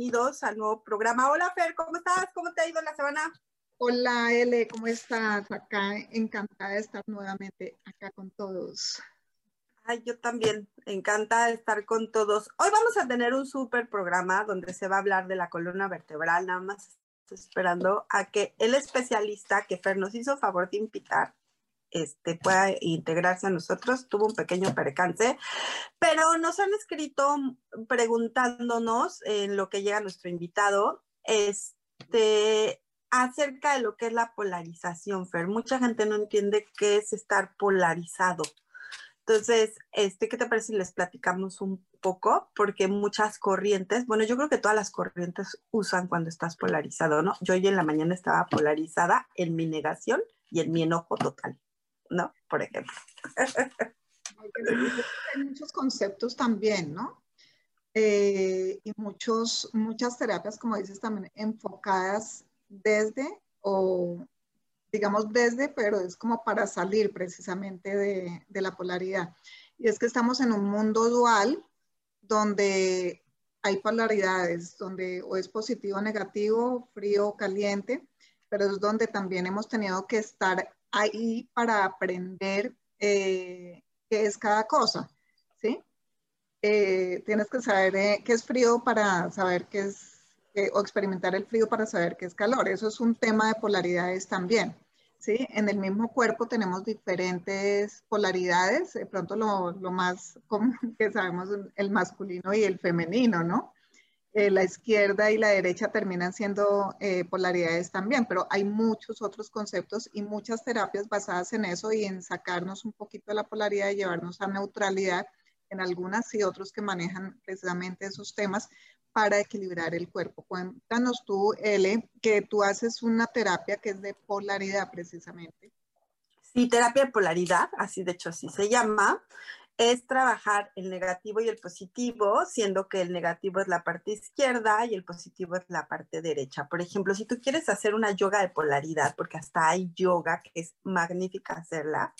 Bienvenidos al nuevo programa. Hola Fer, ¿cómo estás? ¿Cómo te ha ido la semana? Hola L, ¿cómo estás? Acá encantada de estar nuevamente acá con todos. Ay, yo también, encantada de estar con todos. Hoy vamos a tener un súper programa donde se va a hablar de la columna vertebral, nada más esperando a que el especialista que Fer nos hizo favor de invitar este, pueda integrarse a nosotros. Tuvo un pequeño percance, pero nos han escrito preguntándonos en lo que llega nuestro invitado, este, acerca de lo que es la polarización, Fer. Mucha gente no entiende qué es estar polarizado. Entonces, este, ¿qué te parece si les platicamos un poco? Porque muchas corrientes, bueno, yo creo que todas las corrientes usan cuando estás polarizado, ¿no? Yo hoy en la mañana estaba polarizada en mi negación y en mi enojo total. ¿No? Por ejemplo. Hay muchos conceptos también, ¿no? Eh, y muchos, muchas terapias, como dices, también enfocadas desde o digamos desde, pero es como para salir precisamente de, de, la polaridad. Y es que estamos en un mundo dual donde hay polaridades, donde o es positivo o negativo, frío o caliente, pero es donde también hemos tenido que estar ahí para aprender eh, qué es cada cosa, ¿sí? Eh, tienes que saber eh, qué es frío para saber qué es, o experimentar el frío para saber qué es calor. Eso es un tema de polaridades también, ¿sí? En el mismo cuerpo tenemos diferentes polaridades, de pronto lo, lo más común que sabemos el masculino y el femenino, ¿no? Eh, la izquierda y la derecha terminan siendo eh, polaridades también, pero hay muchos otros conceptos y muchas terapias basadas en eso y en sacarnos un poquito de la polaridad y llevarnos a neutralidad en algunas y otros que manejan precisamente esos temas para equilibrar el cuerpo. Cuéntanos tú, L, que tú haces una terapia que es de polaridad precisamente. Sí, terapia de polaridad, así de hecho así se llama es trabajar el negativo y el positivo, siendo que el negativo es la parte izquierda y el positivo es la parte derecha. Por ejemplo, si tú quieres hacer una yoga de polaridad, porque hasta hay yoga que es magnífica hacerla,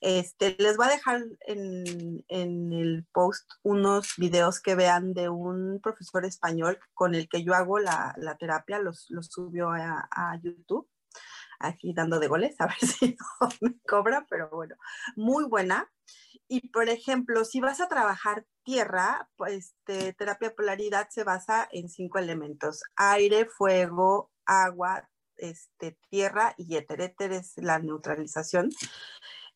este, les voy a dejar en, el post unos videos que vean de un profesor español con el que yo hago la, terapia, los, los subió a, a YouTube aquí dando de goles, a ver si no me cobra, pero bueno, muy buena. Y por ejemplo, si vas a trabajar tierra, pues terapia polaridad se basa en cinco elementos: aire, fuego, agua, este, tierra y éter. Éter es la neutralización.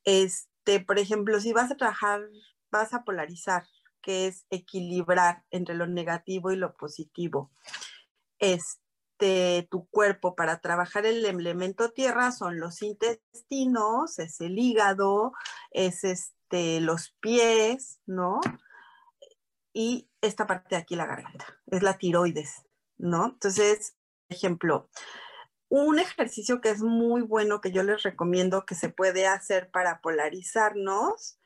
Este, por ejemplo, si vas a trabajar, vas a polarizar, que es equilibrar entre lo negativo y lo positivo. Este, tu cuerpo para trabajar el elemento tierra son los intestinos, es el hígado, es este este, los pies, ¿no? Y esta parte de aquí, la garganta, es la tiroides, ¿no? Entonces, ejemplo, un ejercicio que es muy bueno que yo les recomiendo que se puede hacer para polarizarnos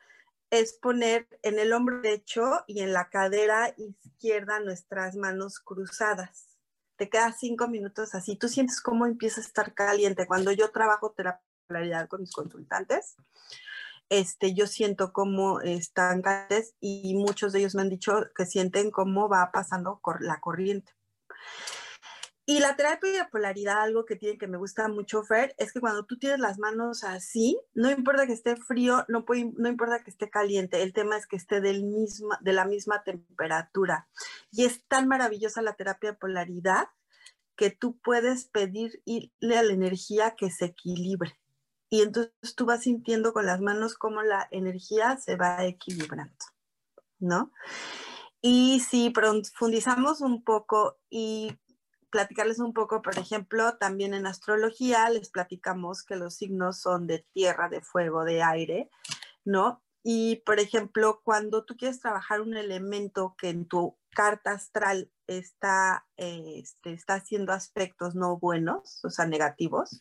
es poner en el hombro derecho y en la cadera izquierda nuestras manos cruzadas. Te quedas cinco minutos así. Tú sientes cómo empieza a estar caliente. Cuando yo trabajo terapia con mis consultantes, este, yo siento cómo están calientes y muchos de ellos me han dicho que sienten cómo va pasando la corriente. Y la terapia de polaridad, algo que tiene que me gusta mucho, Fer, es que cuando tú tienes las manos así, no importa que esté frío, no, no importa que esté caliente, el tema es que esté del mismo, de la misma temperatura. Y es tan maravillosa la terapia de polaridad que tú puedes pedirle a la energía que se equilibre. Y entonces tú vas sintiendo con las manos cómo la energía se va equilibrando, ¿no? Y si profundizamos un poco y platicarles un poco, por ejemplo, también en astrología les platicamos que los signos son de tierra, de fuego, de aire, ¿no? Y, por ejemplo, cuando tú quieres trabajar un elemento que en tu carta astral está, este, está haciendo aspectos no buenos, o sea, negativos,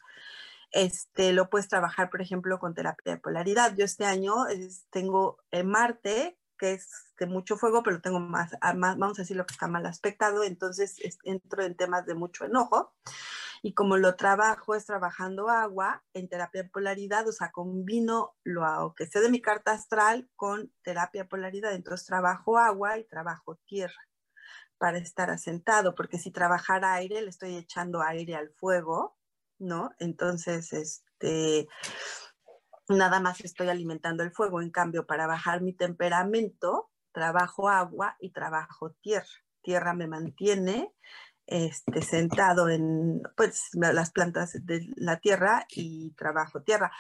este, lo puedes trabajar, por ejemplo, con terapia de polaridad. Yo este año tengo en Marte, que es de mucho fuego, pero tengo más, más, vamos a decir lo que está mal aspectado, entonces entro en temas de mucho enojo. Y como lo trabajo es trabajando agua en terapia de polaridad, o sea, combino lo que sé de mi carta astral con terapia de polaridad. Entonces trabajo agua y trabajo tierra para estar asentado, porque si trabajara aire, le estoy echando aire al fuego, ¿no? Entonces, este, nada más estoy alimentando el fuego. En cambio, para bajar mi temperamento, trabajo agua y trabajo tierra. Tierra me mantiene este, sentado en pues, las plantas de la tierra y trabajo tierra.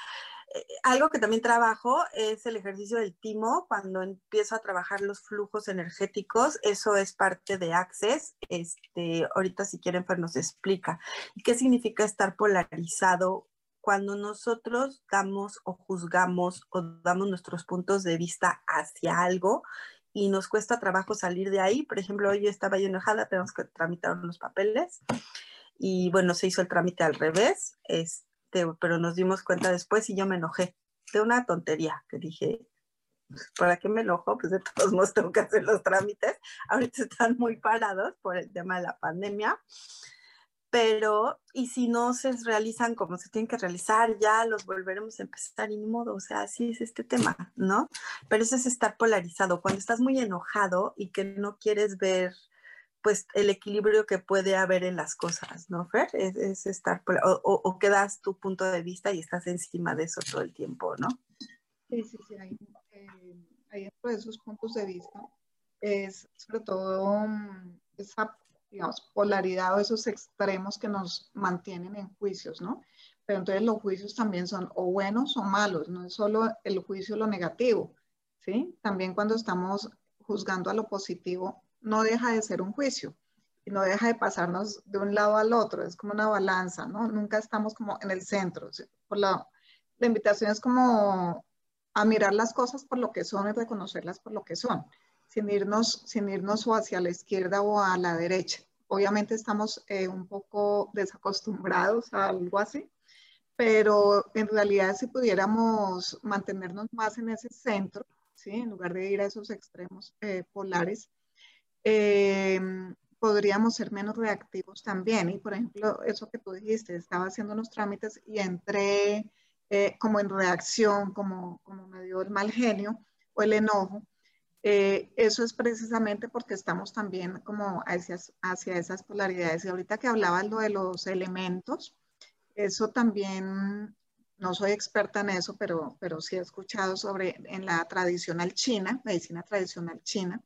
Eh, algo que también trabajo es el ejercicio del timo cuando empiezo a trabajar los flujos energéticos. Eso es parte de Access. Este, ahorita si quieren, pues nos explica. ¿Qué significa estar polarizado cuando nosotros damos o juzgamos o damos nuestros puntos de vista hacia algo y nos cuesta trabajo salir de ahí. Por ejemplo, hoy estaba yo enojada, tenemos que tramitar unos papeles y bueno, se hizo el trámite al revés, este, pero nos dimos cuenta después y yo me enojé de una tontería que dije, ¿para qué me enojo? Pues de todos modos tengo que hacer los trámites. Ahorita están muy parados por el tema de la pandemia pero y si no se realizan como se tienen que realizar, ya los volveremos a empezar y ni modo, o sea, así es este tema, ¿no? Pero eso es estar polarizado, cuando estás muy enojado y que no quieres ver pues el equilibrio que puede haber en las cosas, ¿no, Fer? Es, estar, o, o, que das tu punto de vista y estás encima de eso todo el tiempo, ¿no? Sí, sí, sí, hay, eh, de esos puntos de vista es sobre todo mm, esa digamos, polaridad o esos extremos que nos mantienen en juicios, ¿no? Pero entonces los juicios también son o buenos o malos, no es solo el juicio lo negativo, ¿sí? También cuando estamos juzgando a lo positivo, no deja de ser un juicio y no deja de pasarnos de un lado al otro, es como una balanza, ¿no? Nunca estamos como en el centro. Por la, la invitación es como a mirar las cosas por lo que son y reconocerlas por lo que son sin irnos, sin irnos o hacia la izquierda o a la derecha. Obviamente estamos eh, un poco desacostumbrados a algo así, pero en realidad si pudiéramos mantenernos más en ese centro, ¿sí? en lugar de ir a esos extremos eh, polares, em, podríamos ser menos reactivos también. Y por ejemplo, eso que tú dijiste, estaba haciendo unos trámites y entré eh, como en reacción, como, como me dio el mal genio o el enojo. Eh, eso es precisamente porque estamos también como hacia, hacia esas polaridades. Y ahorita que hablaba lo de los elementos, eso también, no soy experta en eso, pero, pero sí he escuchado sobre en la tradicional china, medicina tradicional china,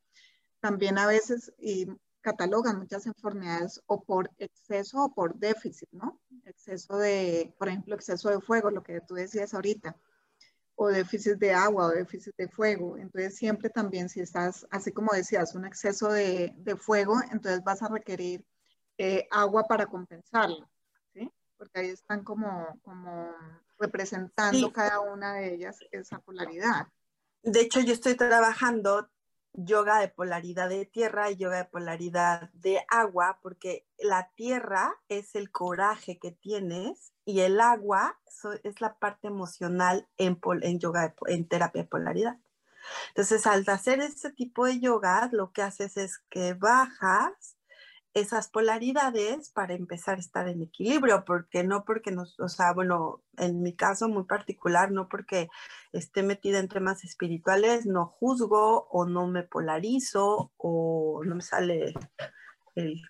también a veces y catalogan muchas enfermedades o por exceso o por déficit, ¿no? Exceso de, por ejemplo, exceso de fuego, lo que tú decías ahorita o déficit de agua o déficit de fuego. Entonces siempre también si estás, así como decías, un exceso de, de fuego, entonces vas a requerir eh, agua para compensarlo, ¿sí? Porque ahí están como, como representando cada una de ellas esa polaridad. De hecho, yo estoy trabajando yoga de polaridad de tierra y yoga de polaridad de agua, porque la tierra es el coraje que tienes y el agua es la parte emocional en, en yoga, en terapia de polaridad. Entonces, al hacer ese tipo de yoga, lo que haces es que bajas esas polaridades para empezar a estar en equilibrio, porque no porque nos, o sea, bueno, en mi caso muy particular, no porque esté metida en temas espirituales, no juzgo o no me polarizo o no me sale el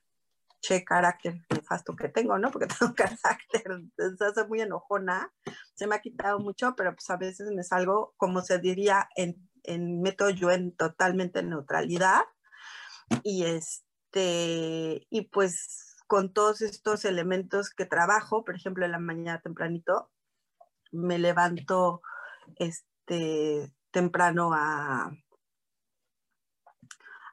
che carácter nefasto que tengo, ¿no? Porque tengo carácter, entonces soy muy enojona, se me ha quitado mucho, pero pues a veces me salgo, como se diría, en, en meto yo en totalmente neutralidad y este este, y pues con todos estos elementos que trabajo, por ejemplo, en la mañana tempranito, me levanto este, temprano a,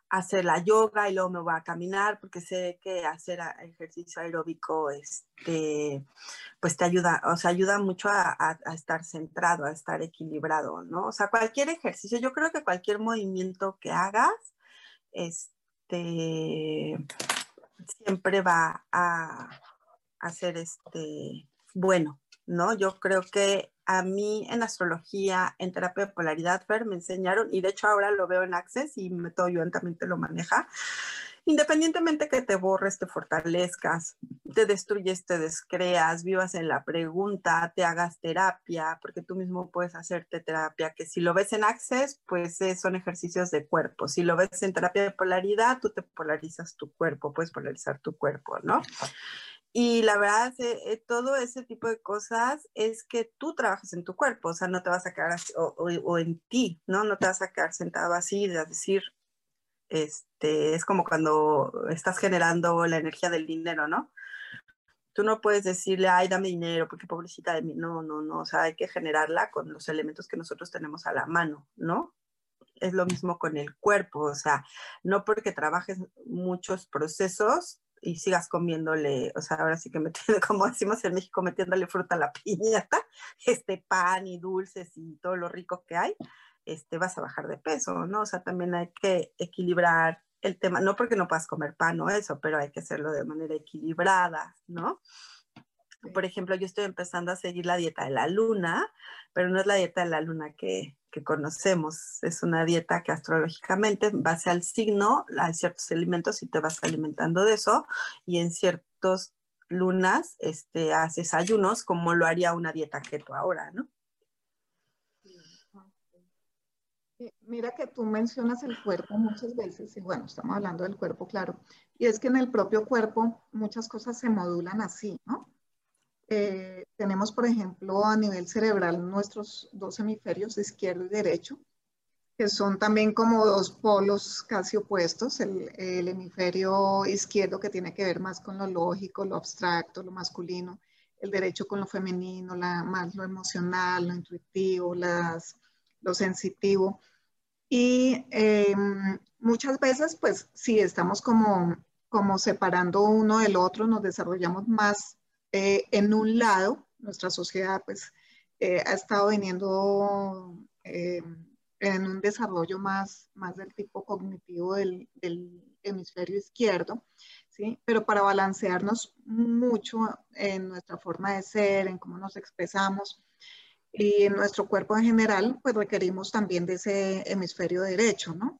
hacer la yoga y luego me voy a caminar porque sé que hacer ejercicio aeróbico este, pues te ayuda, o sea, ayuda mucho a, a, estar centrado, a estar equilibrado, ¿no? O sea, cualquier ejercicio, yo creo que cualquier movimiento que hagas, este, siempre va a, a ser este, bueno, ¿no? Yo creo que a mí en astrología, en terapia de polaridad, Fer, me enseñaron, y de hecho ahora lo veo en Access y Método Yuan también te lo maneja, independientemente que te borres, te fortalezcas, te destruyes, te descreas, vivas en la pregunta, te hagas terapia, porque tú mismo puedes hacerte terapia, que si lo ves en Access, pues eh, son ejercicios de cuerpo. Si lo ves en terapia de polaridad, tú te polarizas tu cuerpo, puedes polarizar tu cuerpo, ¿no? Y la verdad, eh, todo ese tipo de cosas es que tú trabajas en tu cuerpo, o sea, no te vas a quedar o, en ti, ¿no? No te vas a quedar sentado así, de decir, este, es como cuando estás generando la energía del dinero, ¿no? Tú no puedes decirle, ay, dame dinero, porque pobrecita de mí. No, no, no, o sea, hay que generarla con los elementos que nosotros tenemos a la mano, ¿no? Es lo mismo con el cuerpo, o sea, no porque trabajes muchos procesos y sigas comiéndole, o sea, ahora sí que metiendo, como decimos en México, metiéndole fruta a la piñata, este pan y dulces y todo lo rico que hay, este, vas a bajar de peso, ¿no? O sea, también hay que equilibrar el tema, no porque no puedas comer pan o eso, pero hay que hacerlo de manera equilibrada, ¿no? Por ejemplo, yo estoy empezando a seguir la dieta de la luna, pero no es la dieta de la luna que, que conocemos. Es una dieta que astrológicamente, en base al signo, hay ciertos alimentos y te vas alimentando de eso, y en ciertos lunas este, haces ayunos, como lo haría una dieta keto ahora, ¿no? Mira que tú mencionas el cuerpo muchas veces, y bueno, estamos hablando del cuerpo, claro, y es que en el propio cuerpo muchas cosas se modulan así, ¿no? Eh, tenemos, por ejemplo, a nivel cerebral nuestros dos hemisferios, izquierdo y derecho, que son también como dos polos casi opuestos. El, hemisferio izquierdo que tiene que ver más con lo lógico, lo abstracto, lo masculino, el derecho con lo femenino, la, más lo emocional, lo intuitivo, las, lo sensitivo. Y em, muchas veces, pues, si estamos como, como separando uno del otro, nos desarrollamos más eh, en un lado, nuestra sociedad pues eh, ha estado viniendo eh, en un desarrollo más, más del tipo cognitivo del, hemisferio izquierdo, ¿sí? Pero para balancearnos mucho en nuestra forma de ser, en cómo nos expresamos y en nuestro cuerpo en general, pues requerimos también de ese hemisferio derecho, ¿no?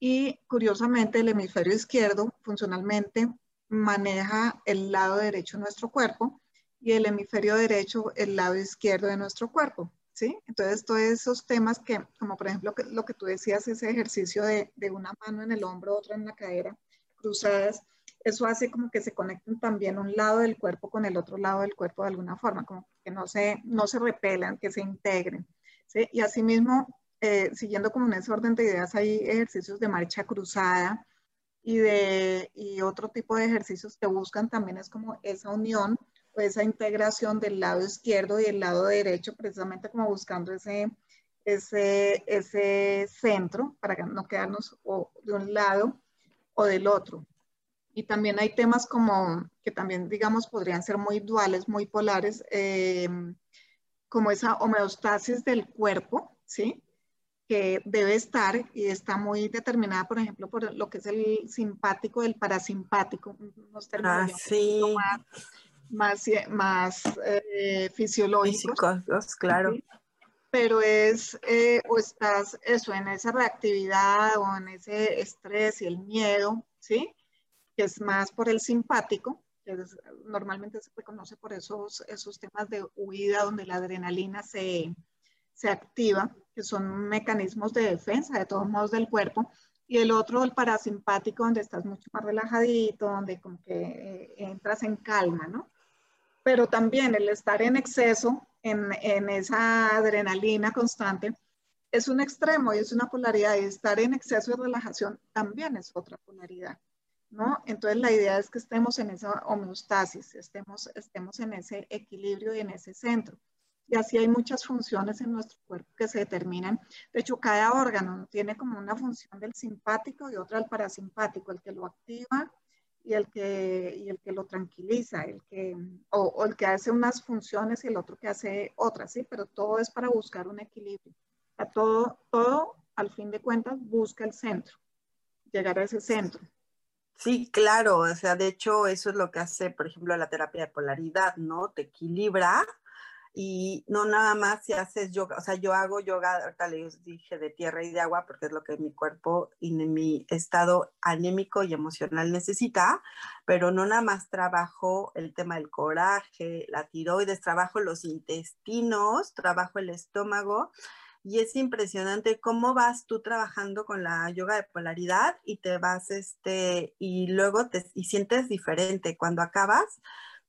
Y curiosamente el hemisferio izquierdo funcionalmente maneja el lado derecho de nuestro cuerpo y el hemisferio derecho el lado izquierdo de nuestro cuerpo. ¿Sí? Entonces, todos esos temas que, como por ejemplo lo que tú decías, ese ejercicio de, de una mano en el hombro, otra en la cadera, cruzadas, eso hace como que se conecten también un lado del cuerpo con el otro lado del cuerpo de alguna forma, como que no se, no se repelan, que se integren. ¿sí? Y asimismo, eh, siguiendo como en ese orden de ideas, hay ejercicios de marcha cruzada, y, de, y otro tipo de ejercicios que buscan también es como esa unión o esa integración del lado izquierdo y el lado derecho, precisamente como buscando ese, ese, ese centro para no quedarnos o de un lado o del otro. Y también hay temas como que también, digamos, podrían ser muy duales, muy polares, eh, como esa homeostasis del cuerpo, ¿sí? que debe estar y está muy determinada, por ejemplo, por lo que es el simpático, el parasimpático, unos términos ah, sí. más, más, eh, fisiológicos. claro. Pero es, eh, o estás eso, en esa reactividad o en ese estrés y el miedo, ¿sí? Que es más por el simpático, que normalmente se reconoce por esos, esos temas de huida donde la adrenalina se, se activa, que son mecanismos de defensa de todos modos del cuerpo, y el otro, el parasimpático, donde estás mucho más relajadito, donde como que eh, entras en calma, ¿no? Pero también el estar en exceso, en, en, esa adrenalina constante, es un extremo y es una polaridad, y estar en exceso de relajación también es otra polaridad. ¿No? Entonces la idea es que estemos en esa homeostasis, estemos, estemos en ese equilibrio y en ese centro. Y así hay muchas funciones en nuestro cuerpo que se determinan. De hecho, cada órgano tiene como una función del simpático y otra del parasimpático, el que lo activa y el que, y el que lo tranquiliza, el que, o, el que hace unas funciones y el otro que hace otras, ¿sí? Pero todo es para buscar un equilibrio. todo, todo, al fin de cuentas, busca el centro, llegar a ese centro. Sí, claro, o sea, de hecho eso es lo que hace, por ejemplo, la terapia de polaridad, ¿no? Te equilibra y no nada más si haces yoga, o sea, yo hago yoga, ahorita les dije de tierra y de agua porque es lo que mi cuerpo y mi estado anémico y emocional necesita, pero no nada más trabajo el tema del coraje, la tiroides, trabajo los intestinos, trabajo el estómago y es impresionante cómo vas tú trabajando con la yoga de polaridad y te vas, este, y luego te, y sientes diferente cuando acabas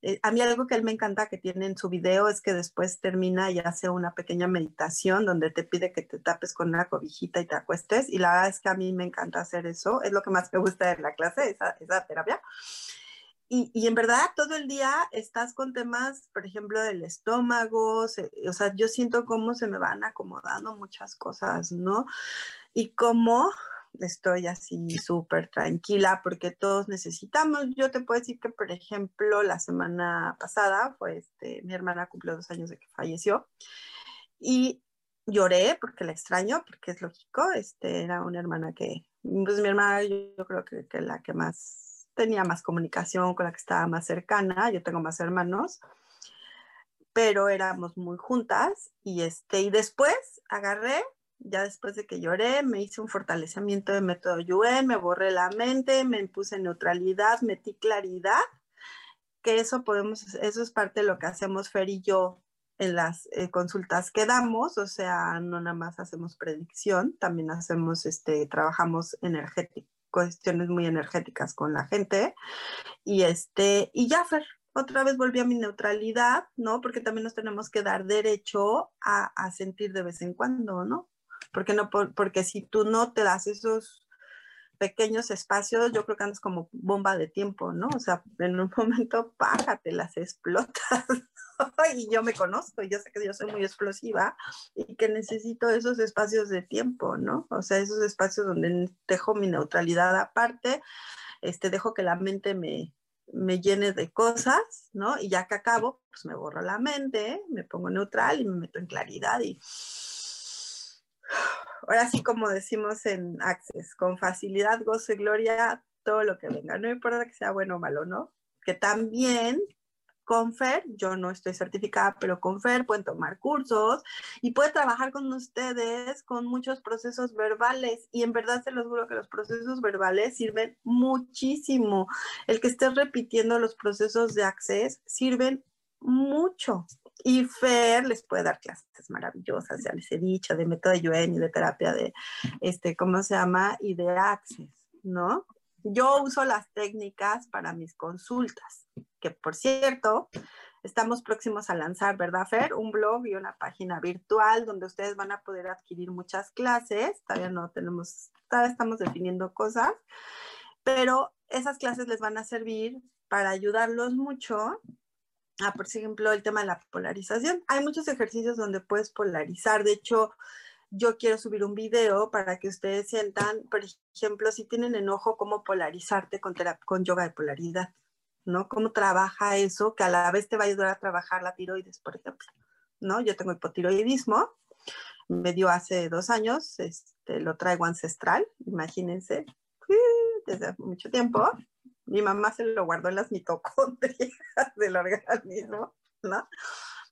eh, a mí algo que él me encanta que tiene en su video es que después termina y hace una pequeña meditación donde te pide que te tapes con una cobijita y te acuestes. Y la verdad es que a mí me encanta hacer eso. Es lo que más me gusta de la clase, esa, esa terapia. Y, en verdad todo el día estás con temas, por ejemplo, del estómago, o sea, yo siento cómo se me van acomodando muchas cosas, ¿no? Y cómo estoy así súper tranquila porque todos necesitamos. Yo te puedo decir que, por ejemplo, la semana pasada fue este, mi hermana cumplió dos años de que falleció y lloré porque la extraño, porque es lógico, este, era una hermana que, pues mi hermana yo, creo que la que más tenía más comunicación, con la que estaba más cercana, yo tengo más hermanos, pero éramos muy juntas y este, y después agarré ya después de que lloré, me hice un fortalecimiento de método Yuen, me borré la mente, me puse neutralidad, metí claridad, que eso podemos, eso es parte de lo que hacemos Fer y yo en las eh, consultas que damos, o sea, no nada más hacemos predicción, también hacemos, este, trabajamos energético, cuestiones muy energéticas con la gente, y este, y ya Fer, otra vez volví a mi neutralidad, ¿no? Porque también nos tenemos que dar derecho a, sentir de vez en cuando, ¿no? porque no porque si tú no te das esos pequeños espacios, yo creo que andas como bomba de tiempo, ¿no? O sea, en un momento, pájate, las explotas. y yo me conozco, yo sé que yo soy muy explosiva y que necesito esos espacios de tiempo, ¿no? O sea, esos espacios donde dejo mi neutralidad aparte, este, dejo que la mente me, me llene de cosas, ¿no? Y ya que acabo, pues me borro la mente, me pongo neutral y me meto en claridad y ahora sí como decimos en Access, con facilidad, gozo y gloria, todo lo que venga, no importa que sea bueno o malo, ¿no? Que también con FER, yo no estoy certificada, pero con FER pueden tomar cursos y puede trabajar con ustedes con muchos procesos verbales y en verdad se los juro que los procesos verbales sirven muchísimo. El que estés repitiendo los procesos de Access sirven mucho. Y Fer les puede dar clases maravillosas, ya les he dicho, de método Yuen y de terapia de, este, ¿cómo se llama? Y de Access, ¿no? Yo uso las técnicas para mis consultas, que por cierto, estamos próximos a lanzar, ¿verdad, Fer? Un blog y una página virtual donde ustedes van a poder adquirir muchas clases. Todavía no tenemos, todavía estamos definiendo cosas, pero esas clases les van a servir para ayudarlos mucho Ah, por ejemplo, el tema de la polarización. Hay muchos ejercicios donde puedes polarizar. De hecho, yo quiero subir un video para que ustedes sientan, por ejemplo, si tienen enojo, cómo polarizarte con, con yoga de polaridad, ¿no? Cómo trabaja eso, que a la vez te va a ayudar a trabajar la tiroides, por ejemplo, ¿no? Yo tengo hipotiroidismo, me dio hace dos años, este, lo traigo ancestral, imagínense, desde mucho tiempo, mi mamá se lo guardó en las mitocondrias del organismo, ¿no?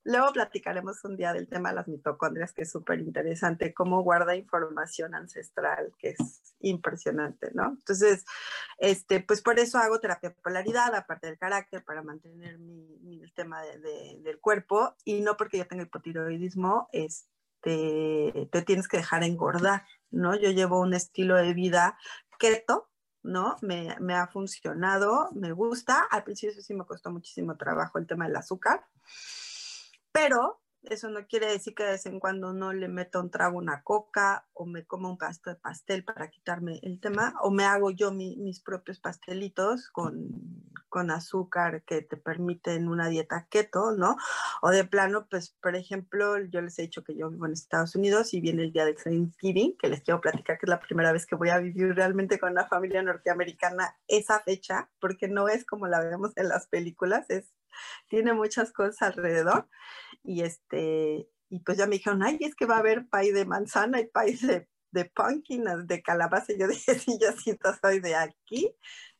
Luego platicaremos un día del tema de las mitocondrias, que es súper interesante, cómo guarda información ancestral, que es impresionante, ¿no? Entonces, este, pues por eso hago terapia de polaridad, aparte del carácter, para mantener mi, el tema del cuerpo, y no porque yo tenga hipotiroidismo, este, te tienes que dejar engordar, ¿no? Yo llevo un estilo de vida keto, ¿no? Me, ha funcionado, me gusta. Al principio sí me costó muchísimo trabajo el tema del azúcar, pero Eso no quiere decir que de vez en cuando no le meto un trago una coca o me como un pasto de pastel para quitarme el tema o me hago yo mis propios pastelitos con, con, azúcar que te permiten una dieta keto, ¿no? O de plano, pues, por ejemplo, yo les he dicho que yo vivo en Estados Unidos y viene el día de Thanksgiving, que les quiero platicar que es la primera vez que voy a vivir realmente con una familia norteamericana esa fecha, porque no es como la vemos en las películas, es tiene muchas cosas alrededor. Y este, y pues ya me dijeron, ay, es que va a haber pay de manzana y pay de, de pumpkin, de calabaza. Y yo dije, sí, yo siento soy de aquí,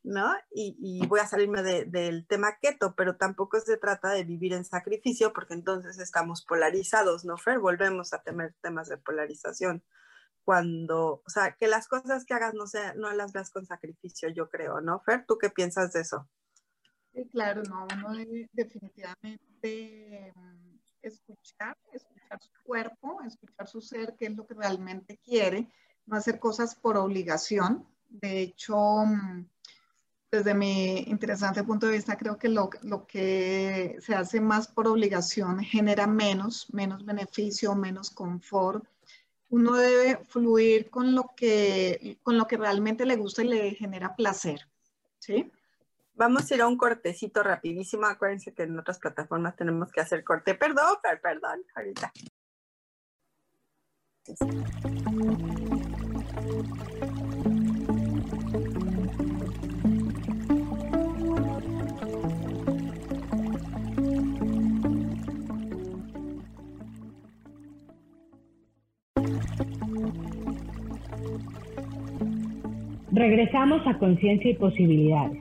¿no? Y, y voy a salirme del tema keto, pero tampoco se trata de vivir en sacrificio, porque entonces estamos polarizados, ¿no, Fer? Volvemos a tener temas de polarización. Cuando, o sea, que las cosas que hagas no, sea, no las veas con sacrificio, yo creo, ¿no, Fer? ¿Tú qué piensas de eso? Claro, no, uno debe definitivamente mm, escuchar, escuchar su cuerpo, escuchar su ser, qué es lo que realmente quiere, no hacer cosas por obligación. De hecho, mm, desde mi interesante punto de vista, creo que lo, lo, que se hace más por obligación genera menos, menos beneficio, menos confort. Uno debe fluir con lo que, con lo que realmente le gusta y le genera placer, ¿sí? Vamos a ir a un cortecito rapidísimo. Acuérdense que en otras plataformas tenemos que hacer corte. Perdón, perdón, ahorita. Regresamos a Conciencia y Posibilidades.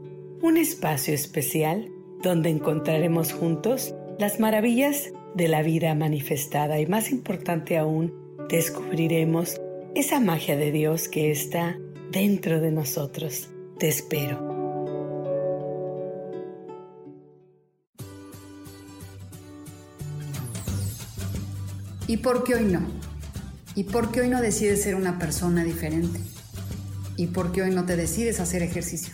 un espacio especial donde encontraremos juntos las maravillas de la vida manifestada y más importante aún, descubriremos esa magia de Dios que está dentro de nosotros. Te espero. ¿Y por qué hoy no? ¿Y por qué hoy no decides ser una persona diferente? ¿Y por qué hoy no te decides hacer ejercicio?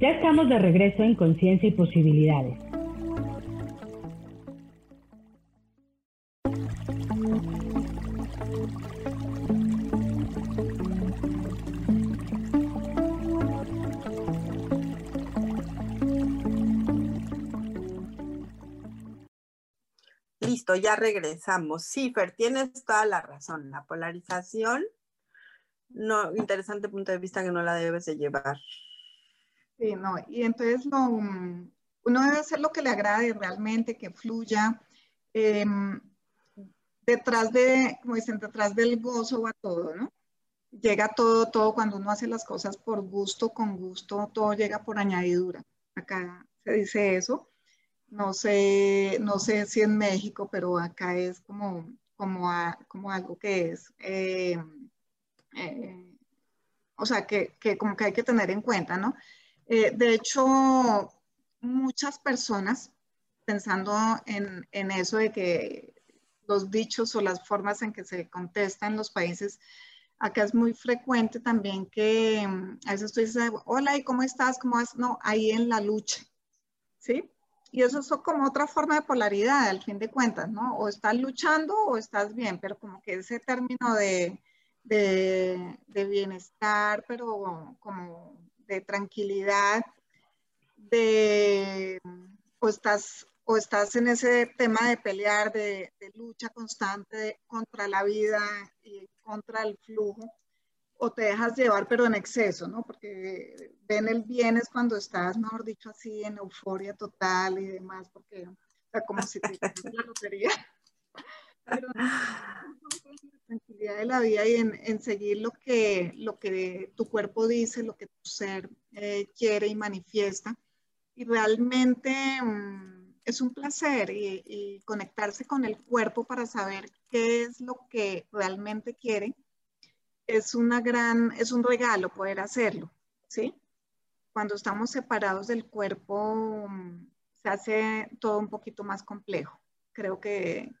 Ya estamos de regreso en Conciencia y Posibilidades. Listo, ya regresamos. Sí, tienes toda la razón. La polarización, no, interesante punto de vista que no la debes de llevar Sí, no, y entonces mm, uno debe hacer lo que le agrade realmente, que fluya. Em, detrás de, como dicen, detrás del gozo va todo, ¿no? Llega todo, todo cuando uno hace las cosas por gusto, con gusto, todo llega por añadidura. Acá se dice eso. No sé, no sé si en México, pero acá es como, como, como algo que es, em, eh, o sea, que, que como que hay que tener en cuenta, ¿no? Eh, de hecho, muchas personas, pensando en, eso de que los dichos o las formas en que se contesta en los países, acá es muy frecuente también que mm, a veces tú dices, hola, ¿y cómo estás? ¿Cómo vas? No, ahí en la lucha, ¿sí? Y eso es como otra forma de polaridad, al fin de cuentas, ¿no? O estás luchando o estás bien, pero como que ese término de de, bienestar, pero como de tranquilidad, de o estás, o estás en ese tema de pelear, de, lucha constante contra la vida y contra el flujo, o te dejas llevar, pero en exceso, ¿no? Porque ven el bien es cuando estás, mejor dicho, así en euforia total y demás, porque, o sea, como si te la lotería. Pero tranquilidad de la vida y en, seguir lo que, lo que tu cuerpo dice, lo que tu ser eh, quiere y manifiesta. Y realmente mm, es un placer y, conectarse con el cuerpo para saber qué es lo que realmente quiere. Es una gran, es un regalo poder hacerlo, ¿sí? Cuando estamos separados del cuerpo, mm, se hace todo un poquito más complejo creo que,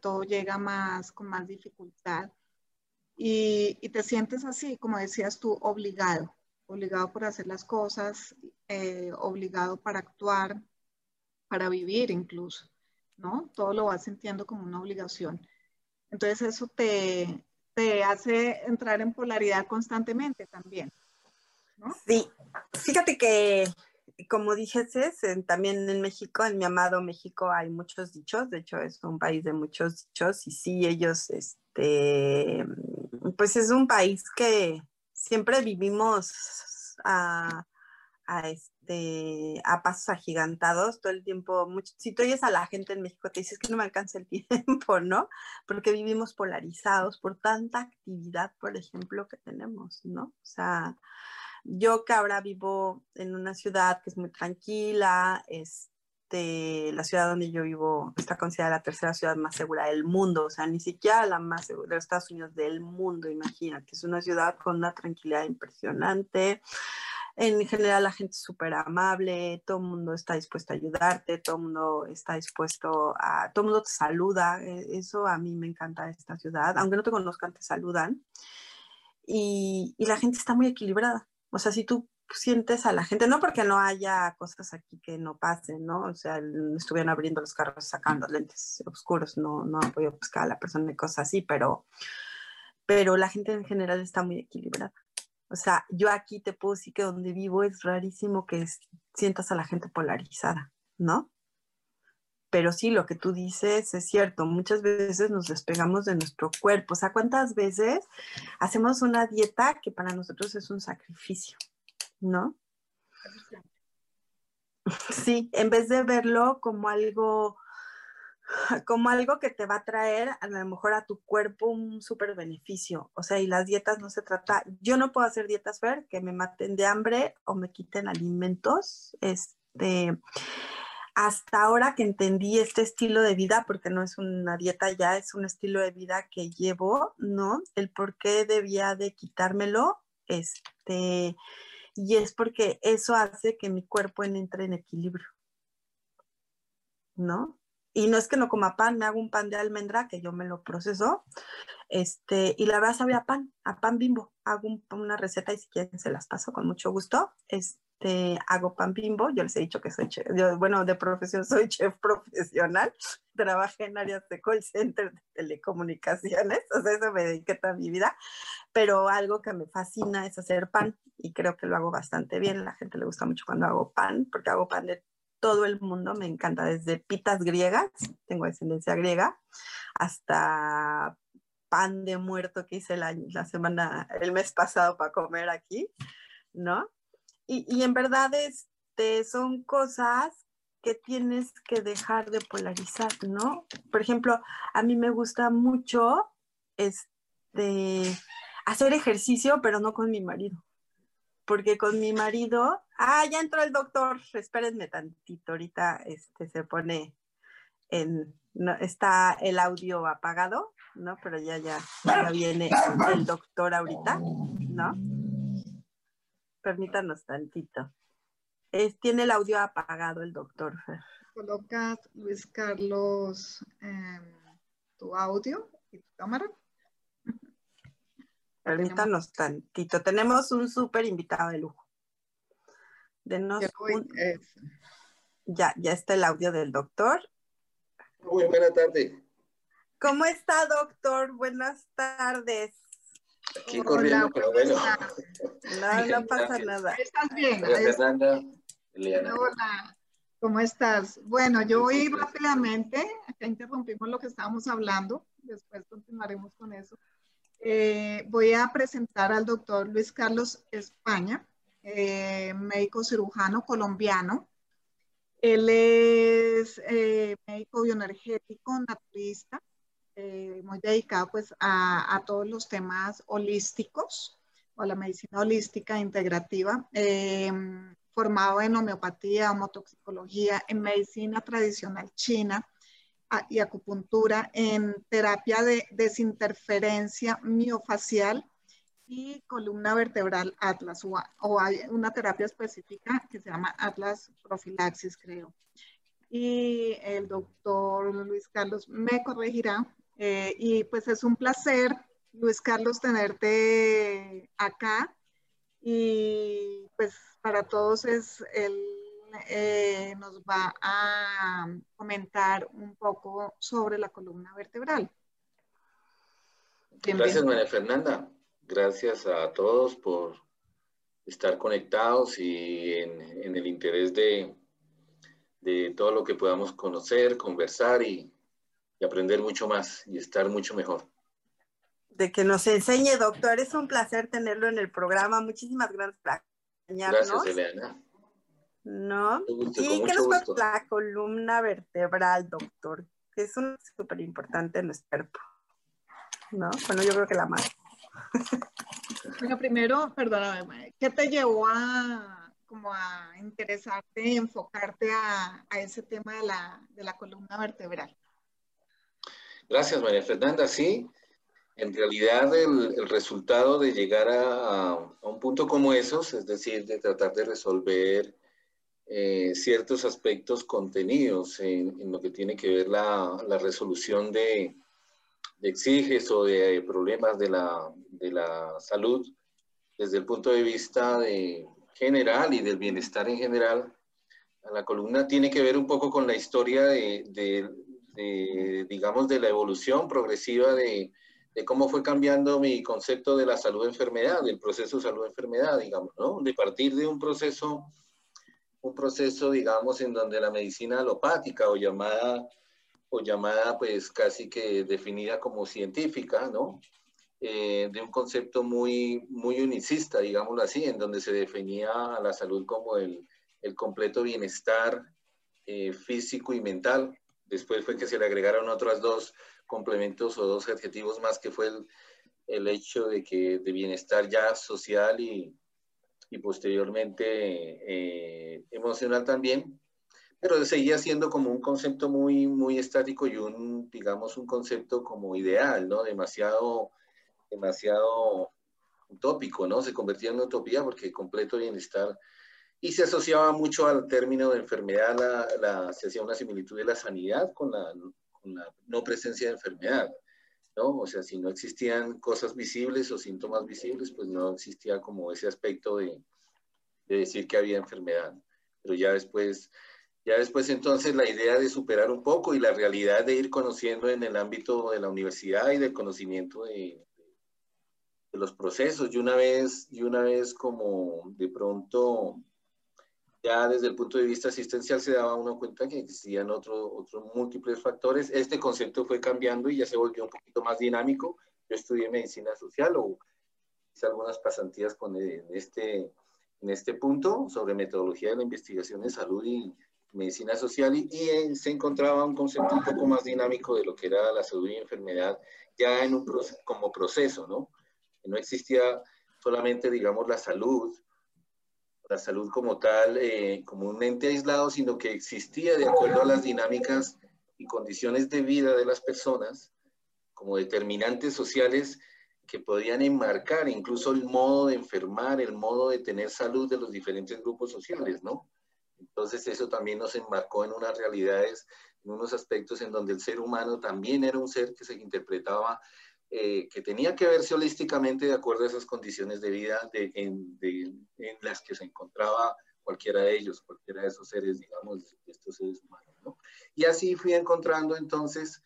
todo llega más con más dificultad. Y, te sientes así, como decías tú, obligado, obligado por hacer las cosas, eh, obligado para actuar, para vivir incluso, ¿no? Todo lo vas sintiendo como una obligación. Entonces eso te, te hace entrar en polaridad constantemente también, ¿no? Sí, fíjate que como dijeses, también en México, en mi amado México, hay muchos dichos, de hecho es un país de muchos dichos y sí, ellos, este, pues es un país que siempre vivimos a, este, a pasos agigantados todo el tiempo. si tú oyes a la gente en México, te dices que no me alcanza el tiempo, ¿no? Porque vivimos polarizados por tanta actividad, por ejemplo, que tenemos, ¿no? O sea, yo que ahora vivo en una ciudad que es muy tranquila, este, la ciudad donde yo vivo está considerada la tercera ciudad más segura del mundo, o sea, ni siquiera la más segura de los Estados Unidos del mundo, imagínate, es una ciudad con una tranquilidad impresionante. En general la gente es súper amable, todo el mundo está dispuesto a ayudarte, todo el mundo está dispuesto a, todo el mundo te saluda, e, eso a mí me encanta esta ciudad, aunque no te conozcan, te saludan. Y la gente está muy equilibrada. O sea, si tú sientes a la gente, no porque no haya cosas aquí que no pasen, ¿no? O sea, estuvieron abriendo los carros, sacando lentes oscuros, no, no apoyo buscar a la persona y cosas así, pero, pero la gente en general está muy equilibrada. O sea, yo aquí te puedo decir que donde vivo es rarísimo que sientas a la gente polarizada, ¿no? Pero sí, lo que tú dices es cierto, muchas veces nos despegamos de nuestro cuerpo. O sea, ¿cuántas veces hacemos una dieta que para nosotros es un sacrificio, ¿no? Sí, en vez de verlo como algo, como algo que te va a traer a lo mejor a tu cuerpo un súper beneficio. O sea, y las dietas no se trata, yo no puedo hacer dietas, ver, que me maten de hambre o me quiten alimentos. Este, hasta ahora que entendí este estilo de vida, porque no es una dieta ya, es un estilo de vida que llevo, ¿no? El por qué debía de quitármelo, este, y es porque eso hace que mi cuerpo entre en equilibrio, ¿no? Y no es que no coma pan, me hago un pan de almendra que yo me lo proceso, este, y la verdad sabe a pan, a pan bimbo. Hago una receta y si quieren se las paso con mucho gusto. Este, este, hago pan bimbo, yo les he dicho que soy chef, yo, bueno, de profesión soy chef profesional, trabajé en áreas de call center de telecomunicaciones, o sea, eso me dediqué toda mi vida, pero algo que me fascina es hacer pan y creo que lo hago bastante bien, la gente le gusta mucho cuando hago pan, porque hago pan de todo el mundo, me encanta, desde pitas griegas, tengo descendencia griega, hasta pan de muerto que hice la semana, el mes pasado para comer aquí, ¿no? Y, en verdad este, son cosas que tienes que dejar de polarizar, ¿no? Por ejemplo, a mí me gusta mucho este, hacer ejercicio, pero no con mi marido. Porque con mi marido, ah, ya entró el doctor, espérenme tantito, ahorita este, se pone en, no, está el audio apagado, ¿no? Pero ya, ya, ya viene el doctor ahorita, ¿no? Permítanos tantito. Es, tiene el audio apagado el doctor Fer. Coloca, Luis Carlos, em, tu audio y tu cámara. Permítanos tantito. Tenemos un súper invitado de lujo. Denos Ya, ya está el audio del doctor. Muy buena tarde. ¿Cómo está, doctor? Buenas tardes. Aquí corriendo, pero bueno. No, no pasa nada. ¿Estás bien? Fernanda, Hola, ¿cómo estás? Bueno, yo voy rápidamente, acá interrumpimos lo que estábamos hablando, después continuaremos con eso. Eh, voy a presentar al doctor Luis Carlos España, eh, médico cirujano colombiano. Él es eh, médico bioenergético, naturista, muy dedicado pues a, a, todos los temas holísticos o a la medicina holística integrativa formado en homeopatía, homotoxicología, en medicina tradicional china y acupuntura, en terapia de desinterferencia miofacial y columna vertebral Atlas, o, hay una terapia específica que se llama Atlas Profilaxis, creo. Y el doctor Luis Carlos me corregirá. Eh, y pues es un placer, Luis Carlos, tenerte acá. Y pues para todos es, él eh, nos va a comentar un poco sobre la columna vertebral. Gracias, María Fernanda. Gracias a todos por estar conectados y en, el interés de, de, todo lo que podamos conocer, conversar y, y aprender mucho más y estar mucho mejor de que nos enseñe, doctor. Es un placer tenerlo en el programa. Muchísimas gracias Gracias, Elena. ¿No? ¿Y qué nos pasa la columna vertebral, doctor? Que es súper importante en nuestro cuerpo. ¿No? Bueno, yo creo que la más. Bueno, primero, perdóname, ¿qué te llevó a como a interesarte, enfocarte a, a ese tema de la, de la columna vertebral? Gracias, María Fernanda. Sí, en realidad el, resultado de llegar a, un punto como esos, es decir, de tratar de resolver eh, ciertos aspectos contenidos en, lo que tiene que ver la, resolución de, exiges o de problemas de la, la salud desde el punto de vista de general y del bienestar en general, la columna tiene que ver un poco con la historia de, de digamos, de la evolución progresiva de, de cómo fue cambiando mi concepto de la salud-enfermedad, del proceso salud-enfermedad, digamos, ¿no? De partir de un proceso, un proceso, digamos, en donde la medicina alopática o llamada, o llamada pues casi que definida como científica, ¿no? Eh, de un concepto muy, muy unicista, digámoslo así, en donde se definía a la salud como el, el completo bienestar eh, físico y mental. Después fue que se le agregaron otras dos complementos o dos adjetivos más que fue el, el hecho de que de bienestar ya social y, y posteriormente eh, emocional también, pero seguía siendo como un concepto muy, muy estático y un, digamos, un concepto como ideal, ¿no? Demasiado, demasiado utópico, ¿no? Se convertía en una utopía porque completo bienestar y se asociaba mucho al término de enfermedad, la, la, se hacía una similitud de la sanidad con la la no presencia de enfermedad, ¿no? O sea, si no existían cosas visibles o síntomas visibles, pues no existía como ese aspecto de, de decir que había enfermedad. Pero ya después, ya después entonces la idea de superar un poco y la realidad de ir conociendo en el ámbito de la universidad y del conocimiento de, de los procesos. Y una vez, y una vez como de pronto ya desde el punto de vista asistencial se daba uno cuenta que existían otros otros múltiples factores. Este concepto fue cambiando y ya se volvió un poquito más dinámico. Yo estudié medicina social o hice algunas pasantías con, en, este, en este punto sobre metodología de la investigación en salud y medicina social y, y, se encontraba un concepto un poco más dinámico de lo que era la salud y enfermedad ya en un como proceso, ¿no? No existía solamente, digamos, la salud, la salud como tal, eh, como un ente aislado, sino que existía de acuerdo a las dinámicas y condiciones de vida de las personas, como determinantes sociales que podían enmarcar incluso el modo de enfermar, el modo de tener salud de los diferentes grupos sociales, ¿no? Entonces eso también nos enmarcó en unas realidades, en unos aspectos en donde el ser humano también era un ser que se interpretaba eh, que tenía que verse holísticamente de acuerdo a esas condiciones de vida en, las que se encontraba cualquiera de ellos, cualquiera de esos seres, digamos, estos seres humanos. ¿no? Y así fui encontrando entonces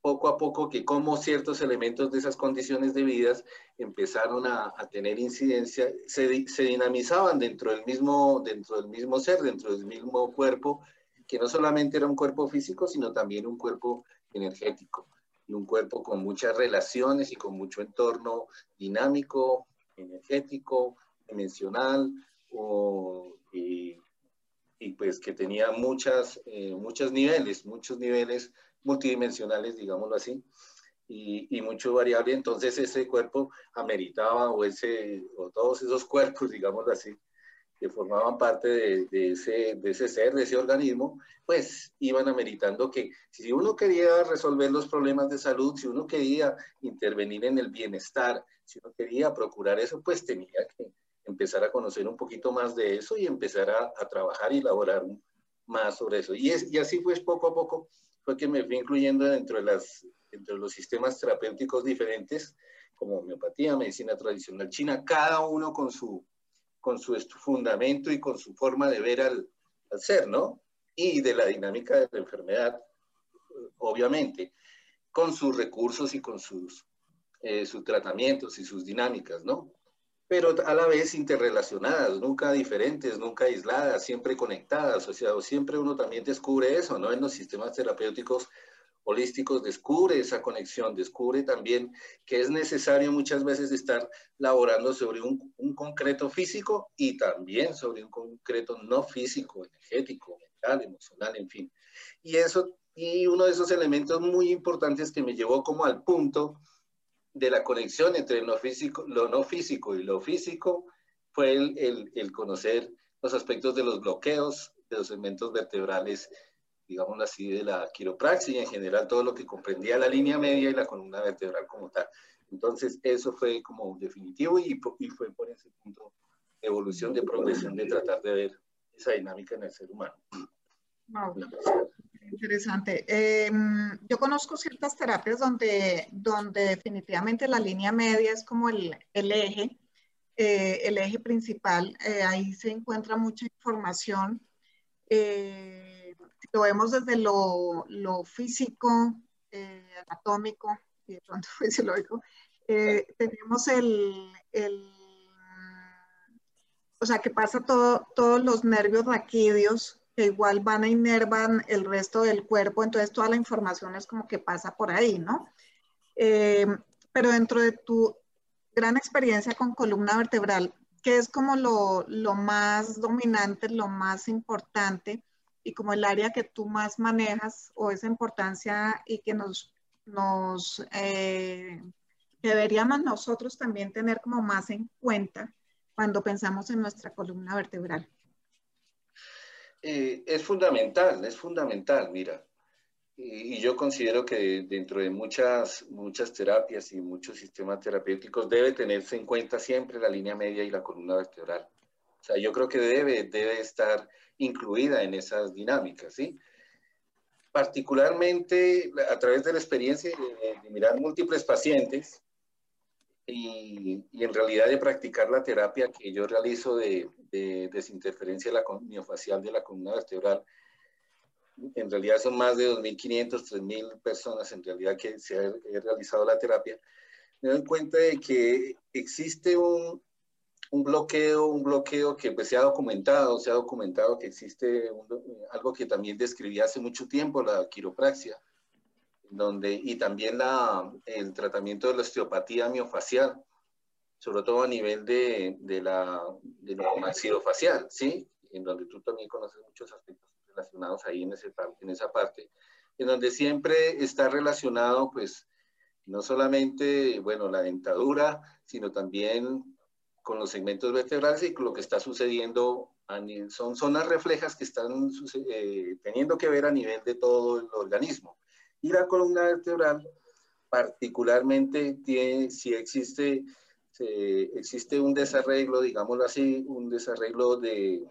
poco a poco que como ciertos elementos de esas condiciones de vida empezaron a, tener incidencia, se, se, dinamizaban dentro del, mismo, dentro del mismo ser, dentro del mismo cuerpo, que no solamente era un cuerpo físico, sino también un cuerpo energético y un cuerpo con muchas relaciones y con mucho entorno dinámico, energético, dimensional, y, y, pues que tenía muchas, eh, muchos niveles, muchos niveles multidimensionales, digámoslo así, y, y, mucho variable. Entonces ese cuerpo ameritaba, o, ese, o todos esos cuerpos, digámoslo así, que formaban parte de, ese, de ese ser, de ese organismo, pues iban ameritando que si uno quería resolver los problemas de salud, si uno quería intervenir en el bienestar, si uno quería procurar eso, pues tenía que empezar a conocer un poquito más de eso y empezar a, a trabajar y elaborar más sobre eso. Y, es, y así pues poco a poco fue que me fui incluyendo dentro de, las, dentro de los sistemas terapéuticos diferentes, como homeopatía, medicina tradicional china, cada uno con su, con su fundamento y con su forma de ver al, ser, ¿no? Y de la dinámica de la enfermedad, obviamente, con sus recursos y con sus, eh, sus tratamientos y sus dinámicas, ¿no? pero a la vez interrelacionadas, nunca diferentes, nunca aisladas, siempre conectadas. O sea, siempre uno también descubre eso, ¿no? En los sistemas terapéuticos holísticos descubre esa conexión, descubre también que es necesario muchas veces estar laborando sobre un, un concreto físico y también sobre un concreto no físico, energético, mental, emocional, en fin. Y eso, y uno de esos elementos muy importantes que me llevó como al punto de la conexión entre lo, físico, lo no físico y lo físico fue el, el, conocer los aspectos de los bloqueos de los segmentos vertebrales, digamos así, de la quiropraxia y en general todo lo que comprendía la línea media y la columna vertebral como tal. Entonces, eso fue como definitivo y, y fue por ese punto de evolución, de progresión, de tratar de ver esa dinámica en el ser humano. Wow. Interesante. Em, yo conozco ciertas terapias donde, donde definitivamente la línea media es como el, el eje, eh, el eje principal. Eh, ahí se encuentra mucha información. Eh, lo vemos desde lo, lo físico, anatómico y de pronto fisiológico. tenemos el, el, o sea, que pasa todo, todos los nervios raquídeos que igual van a inervan el resto del cuerpo, entonces toda la información es como que pasa por ahí, ¿no? Eh, pero dentro de tu gran experiencia con columna vertebral, ¿qué es como lo, lo, más dominante, lo más importante y como el área que tú más manejas o esa importancia y que nos, nos eh, deberíamos nosotros también tener como más en cuenta cuando pensamos en nuestra columna vertebral? Eh, es fundamental, es fundamental, mira. Y, yo considero que dentro de muchas, muchas terapias y muchos sistemas terapéuticos debe tenerse en cuenta siempre la línea media y la columna vertebral. O sea, yo creo que debe, debe estar incluida en esas dinámicas, ¿sí? Particularmente a través de la experiencia de mirar múltiples pacientes, y, en realidad de practicar la terapia que yo realizo de, desinterferencia de la miofacial de la columna vertebral. En realidad son más de 2.500, 3.000 personas en realidad que se ha realizado la terapia. Me doy cuenta de que existe un, un bloqueo, un bloqueo que pues, se ha documentado, se ha documentado que existe algo que también describí hace mucho tiempo, la quiropraxia, donde, y también la, el tratamiento de la osteopatía miofacial, sobre todo a nivel de, de la, de maxilofacial, ¿sí? En donde tú también conoces muchos aspectos relacionados ahí en, ese, en esa parte, en donde siempre está relacionado, pues, no solamente, bueno, la dentadura, sino también con los segmentos vertebrales y con lo que está sucediendo, son zonas reflejas que están eh, teniendo que ver a nivel de todo el organismo. Y la columna vertebral, particularmente, tiene, si existe, existe un desarreglo, digámoslo así, un desarreglo de,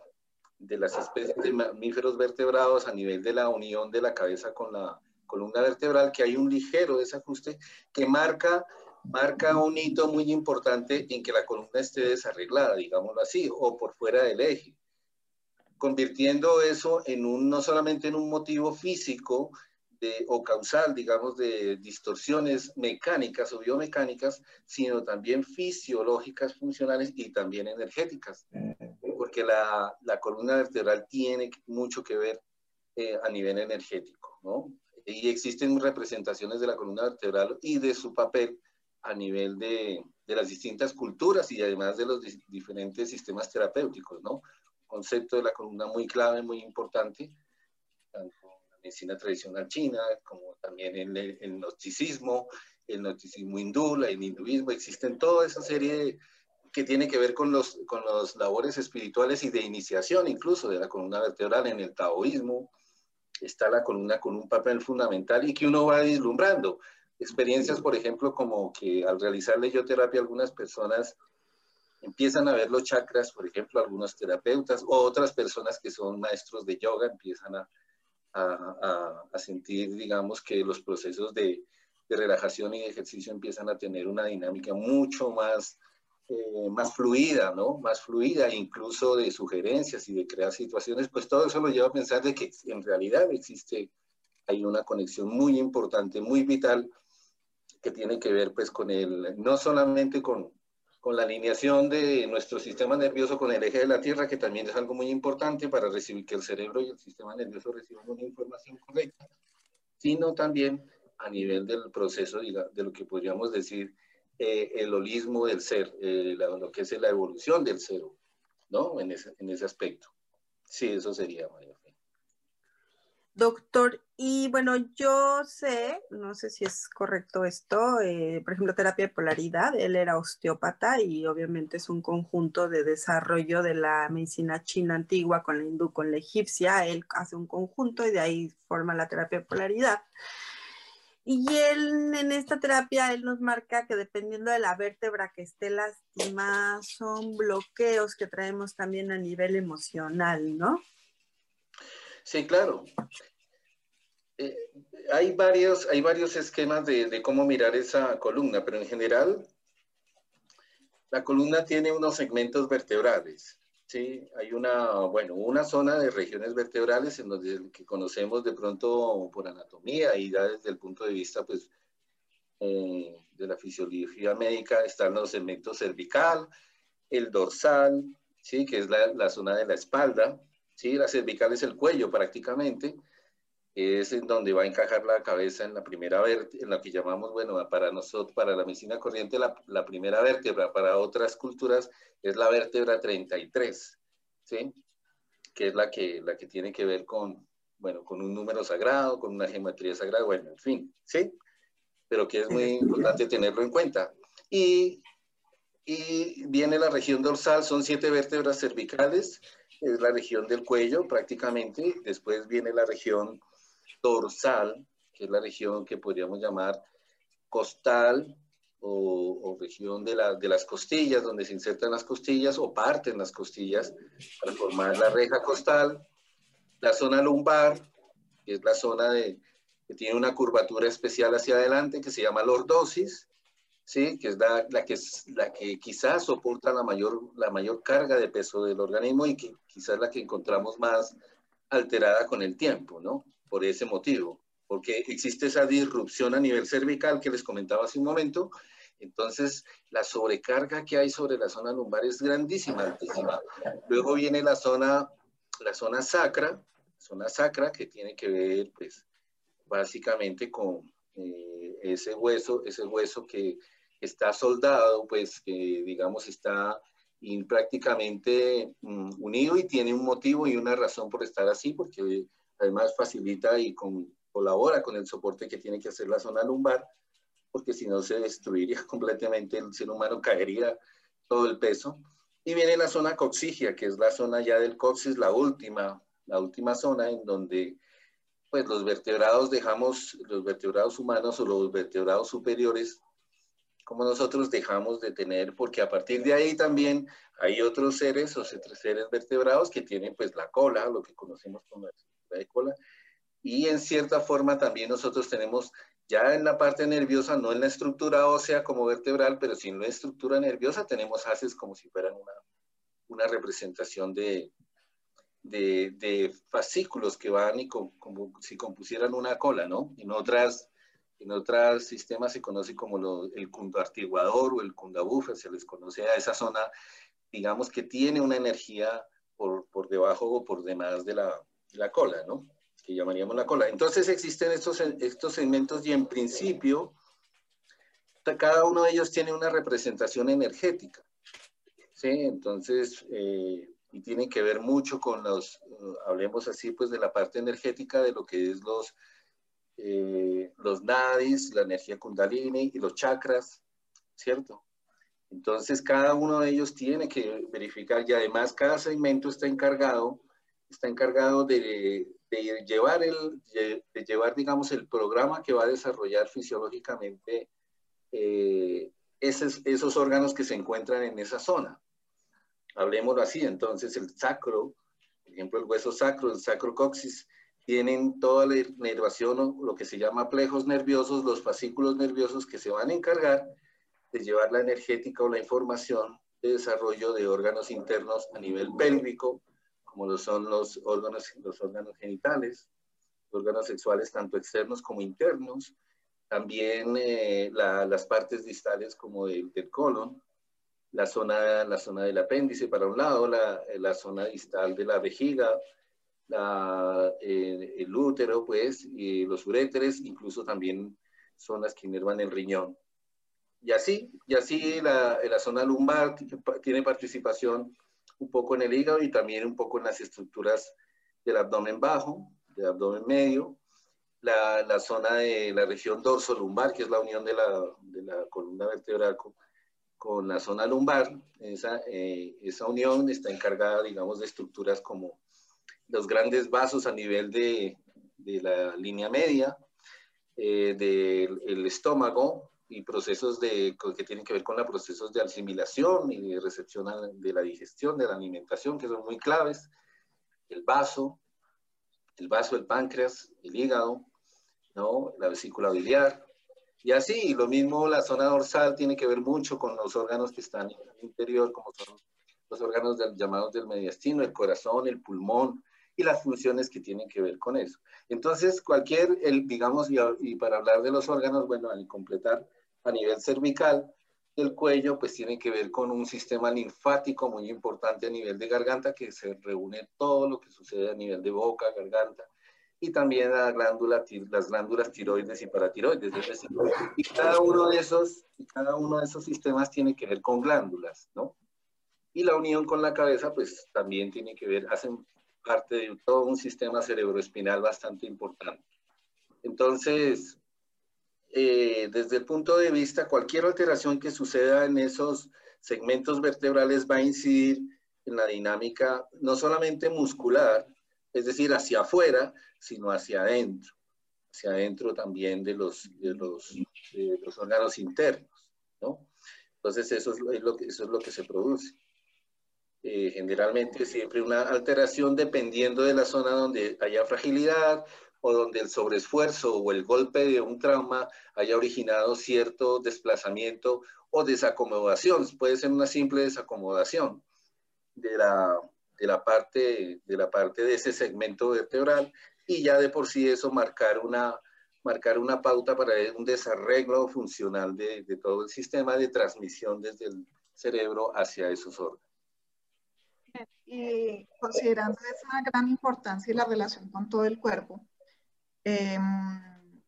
de las especies de mamíferos vertebrados a nivel de la unión de la cabeza con la columna vertebral, que hay un ligero desajuste que marca, marca un hito muy importante en que la columna esté desarreglada, digámoslo así, o por fuera del eje, convirtiendo eso en un, no solamente en un motivo físico, de, o causal, digamos, de distorsiones mecánicas o biomecánicas, sino también fisiológicas, funcionales y también energéticas, porque la, la columna vertebral tiene mucho que ver eh, a nivel energético, ¿no? Y existen representaciones de la columna vertebral y de su papel a nivel de, de las distintas culturas y además de los diferentes sistemas terapéuticos, ¿no? Concepto de la columna muy clave, muy importante, tanto en la medicina tradicional china como también en el, el gnosticismo, el gnosticismo hindú, el hinduismo, existen toda esa serie que tiene que ver con los, con los labores espirituales y de iniciación incluso de la columna vertebral en el taoísmo, está la columna con un papel fundamental y que uno va vislumbrando experiencias, por ejemplo, como que al realizar leyoterapia algunas personas empiezan a ver los chakras, por ejemplo, algunos terapeutas o otras personas que son maestros de yoga empiezan a, a, a, sentir, digamos, que los procesos de, de, relajación y de ejercicio empiezan a tener una dinámica mucho más, eh, más fluida, ¿no? Más fluida, incluso de sugerencias y de crear situaciones, pues todo eso lo lleva a pensar de que en realidad existe, hay una conexión muy importante, muy vital que tiene que ver pues con el, no solamente con, con la alineación de nuestro sistema nervioso con el eje de la Tierra, que también es algo muy importante para recibir que el cerebro y el sistema nervioso reciban una información correcta, sino también a nivel del proceso de, lo que podríamos decir eh, el holismo del ser, eh, lo que es la evolución del ser, ¿no? En ese, en ese aspecto. Sí, eso sería, María. Doctor, y bueno, yo sé, no sé si es correcto esto, eh, por ejemplo, terapia de polaridad, él era osteópata y obviamente es un conjunto de desarrollo de la medicina china antigua con la hindú, con la egipcia, él hace un conjunto y de ahí forma la terapia de polaridad. Y él en esta terapia, él nos marca que dependiendo de la vértebra que esté lastimada, son bloqueos que traemos también a nivel emocional, ¿no? Sí, claro. Eh, hay, varios, hay varios esquemas de, de, cómo mirar esa columna, pero en general la columna tiene unos segmentos vertebrales. ¿sí? Hay una, bueno, una zona de regiones vertebrales en donde que conocemos de pronto por anatomía y ya desde el punto de vista pues, eh, de la fisiología médica están los segmentos cervical, el dorsal, ¿sí? que es la, la zona de la espalda, ¿sí? La cervical es el cuello prácticamente, es en donde va a encajar la cabeza en la primera vértebra, en la que llamamos, bueno, para nosotros, para la medicina corriente, la, la, primera vértebra, para otras culturas es la vértebra 33, ¿sí? Que es la que, la que tiene que ver con, bueno, con un número sagrado, con una geometría sagrada, bueno, en fin, ¿sí? Pero que es muy importante tenerlo en cuenta. Y, y viene la región dorsal, son siete vértebras cervicales, es la región del cuello prácticamente, después viene la región dorsal, que es la región que podríamos llamar costal o, región de, la, de, las costillas, donde se insertan las costillas o parten las costillas para formar la reja costal, la zona lumbar, que es la zona de, que tiene una curvatura especial hacia adelante que se llama lordosis, ¿sí? que es la, la, que la que quizás soporta la mayor, la mayor carga de peso del organismo y que quizás la que encontramos más alterada con el tiempo, ¿no? Por ese motivo, porque existe esa disrupción a nivel cervical que les comentaba hace un momento, entonces la sobrecarga que hay sobre la zona lumbar es grandísima. Luego viene la zona, la zona sacra, zona sacra que tiene que ver, pues, básicamente con eh, ese hueso, ese hueso que está soldado, pues digamos está prácticamente um, unido y tiene un motivo y una razón por estar así, porque además facilita y con, colabora con el soporte que tiene que hacer la zona lumbar, porque si no se destruiría completamente, el ser humano caería todo el peso. Y viene la zona coxigia, que es la zona ya del coxis, la última, la última zona en donde pues los vertebrados dejamos, los vertebrados humanos o los vertebrados superiores como nosotros dejamos de tener, porque a partir de ahí también hay otros seres o seres vertebrados que tienen pues la cola, lo que conocemos como la estructura de cola, y en cierta forma también nosotros tenemos ya en la parte nerviosa, no en la estructura ósea como vertebral, pero sí en la estructura nerviosa tenemos haces como si fueran una, una representación de, de, fascículos que van y como si compusieran una cola, ¿no? En otras, en otros sistemas se conoce como el cundoartiguador o el cundabufer, se les conoce a esa zona, digamos que tiene una energía por, por debajo o por demás de la, la cola, ¿no? Que llamaríamos la cola. Entonces existen estos, estos segmentos y en principio cada uno de ellos tiene una representación energética. ¿sí? Entonces, eh, y tiene que ver mucho con los, hablemos así, pues de la parte energética de lo que es los, eh, los nadis, la energía kundalini y los chakras, ¿cierto? Entonces, cada uno de ellos tiene que verificar y además cada segmento está encargado, está encargado de, de llevar, el, de llevar, digamos, el programa que va a desarrollar fisiológicamente eh, esos, esos órganos que se encuentran en esa zona. Hablemoslo así, entonces el sacro, por ejemplo el hueso sacro, el sacrocoxis, tienen toda la inervación, lo que se llama plejos nerviosos, los fascículos nerviosos que se van a encargar de llevar la energética o la información de desarrollo de órganos internos a nivel pélvico, como lo son los órganos, los órganos genitales, órganos sexuales tanto externos como internos, también eh, las partes distales como del colon, la zona, la zona del apéndice para un lado, la, la zona distal de la vejiga, la, eh, el útero, pues, y los uréteres, incluso también zonas que inervan el riñón. Y así, y así la, la zona lumbar tiene participación un poco en el hígado y también un poco en las estructuras del abdomen bajo, del abdomen medio, la, zona de la región dorso-lumbar, que es la unión de la, columna vertebral con, con la zona lumbar, esa, eh, esa unión está encargada, digamos, de estructuras como los grandes vasos a nivel de, de la línea media, eh, del estómago y procesos de, que tienen que ver con los procesos de asimilación y de recepción de la digestión, de la alimentación, que son muy claves, el vaso, el vaso del páncreas, el hígado, ¿no? la vesícula biliar, y así, lo mismo la zona dorsal tiene que ver mucho con los órganos que están en el interior, como son los órganos llamados del mediastino, el corazón, el pulmón y las funciones que tienen que ver con eso. Entonces, cualquier, el, digamos, y, para hablar de los órganos, bueno, al completar a nivel cervical, el cuello, pues tiene que ver con un sistema linfático muy importante a nivel de garganta, que se reúne todo lo que sucede a nivel de boca, garganta, y también la glándula, las glándulas tiroides y paratiroides. y cada uno de esos, cada uno de esos sistemas tiene que ver con glándulas, ¿no? Y la unión con la cabeza, pues también tiene que ver, hacen parte de todo un sistema cerebroespinal bastante importante. Entonces, eh, desde el punto de vista, cualquier alteración que suceda en esos segmentos vertebrales va a incidir en la dinámica no solamente muscular, es decir, hacia afuera, sino hacia adentro, hacia adentro también de los, de los, los órganos internos, ¿no? Entonces eso es lo, que, eso es lo que se produce. Eh, generalmente siempre una alteración dependiendo de la zona donde haya fragilidad o donde el sobreesfuerzo o el golpe de un trauma haya originado cierto desplazamiento o desacomodación. Puede ser una simple desacomodación de la, de la, parte, de la parte de ese segmento vertebral y ya de por sí eso marcar una, marcar una pauta para un desarreglo funcional de, de todo el sistema de transmisión desde el cerebro hacia esos órganos. Y considerando esa gran importancia y la relación con todo el cuerpo, em,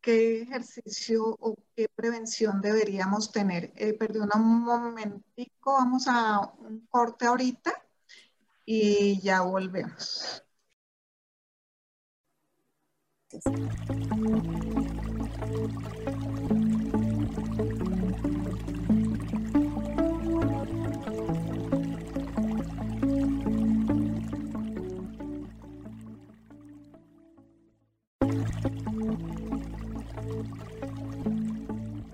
¿qué ejercicio o qué prevención deberíamos tener? Eh, perdón un momentico, vamos a un corte ahorita y ya volvemos.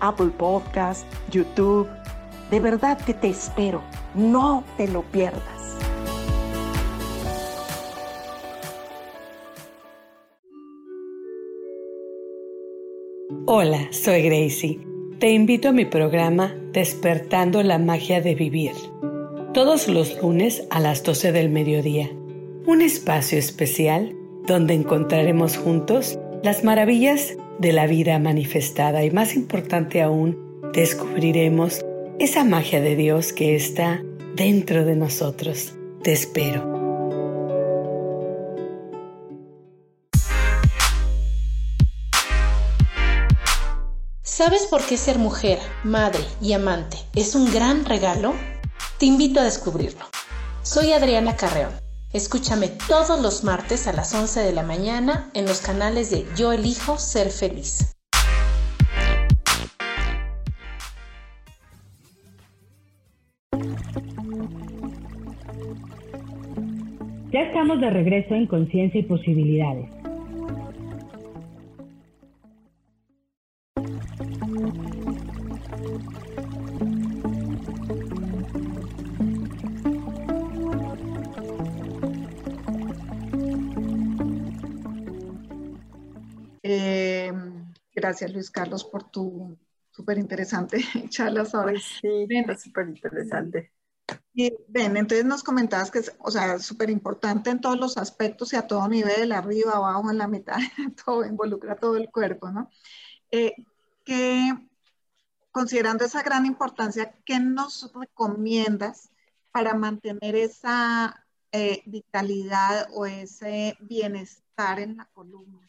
Apple Podcast, YouTube. De verdad que te espero. No te lo pierdas. Hola, soy Gracie. Te invito a mi programa Despertando la Magia de Vivir. Todos los lunes a las 12 del mediodía. Un espacio especial donde encontraremos juntos las maravillas de la vida manifestada y más importante aún, descubriremos esa magia de Dios que está dentro de nosotros. Te espero. ¿Sabes por qué ser mujer, madre y amante es un gran regalo? Te invito a descubrirlo. Soy Adriana Carreón Escúchame todos los martes a las 11 de la mañana en los canales de Yo elijo ser feliz. Ya estamos de regreso en Conciencia y Posibilidades. Gracias, Luis Carlos, por tu súper interesante charla sobre. Pues sí, súper interesante. Y ven, entonces nos comentabas que es, o sea, súper importante en todos los aspectos y a todo nivel, arriba, abajo, en la mitad, todo involucra todo el cuerpo, ¿no? Eh, que, considerando esa gran importancia, ¿qué nos recomiendas para mantener esa eh, vitalidad o ese bienestar en la columna?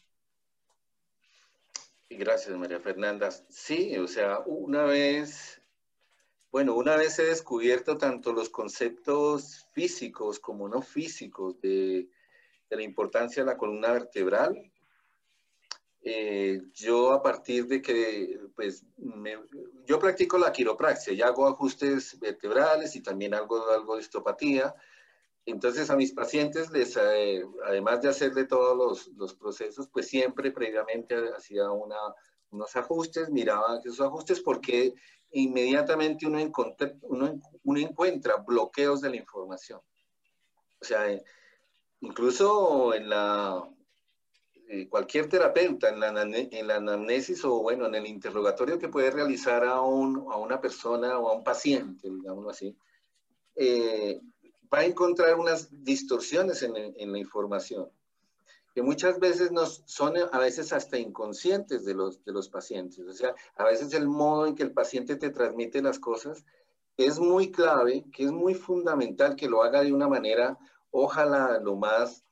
Gracias, María Fernanda. Sí, o sea, una vez, bueno, una vez he descubierto tanto los conceptos físicos como no físicos de, la importancia de la columna vertebral, eh, yo a partir de que, pues, yo practico la quiropraxia y hago ajustes vertebrales y también hago algo de histopatía. Entonces a mis pacientes, les, eh, además de hacerle todos los, procesos, pues siempre previamente hacía unos ajustes, miraba esos ajustes porque inmediatamente uno, uno, encuentra bloqueos de la información. O sea, incluso en la, eh, cualquier terapeuta en la, en la anamnesis o bueno, en el interrogatorio que puede realizar a, un, a una persona o a un paciente, digámoslo así, eh, va a encontrar unas distorsiones en, en, la información que muchas veces nos son a veces hasta inconscientes de los, de los pacientes. O sea, a veces el modo en que el paciente te transmite las cosas es muy clave, que es muy fundamental que lo haga de una manera, ojalá lo más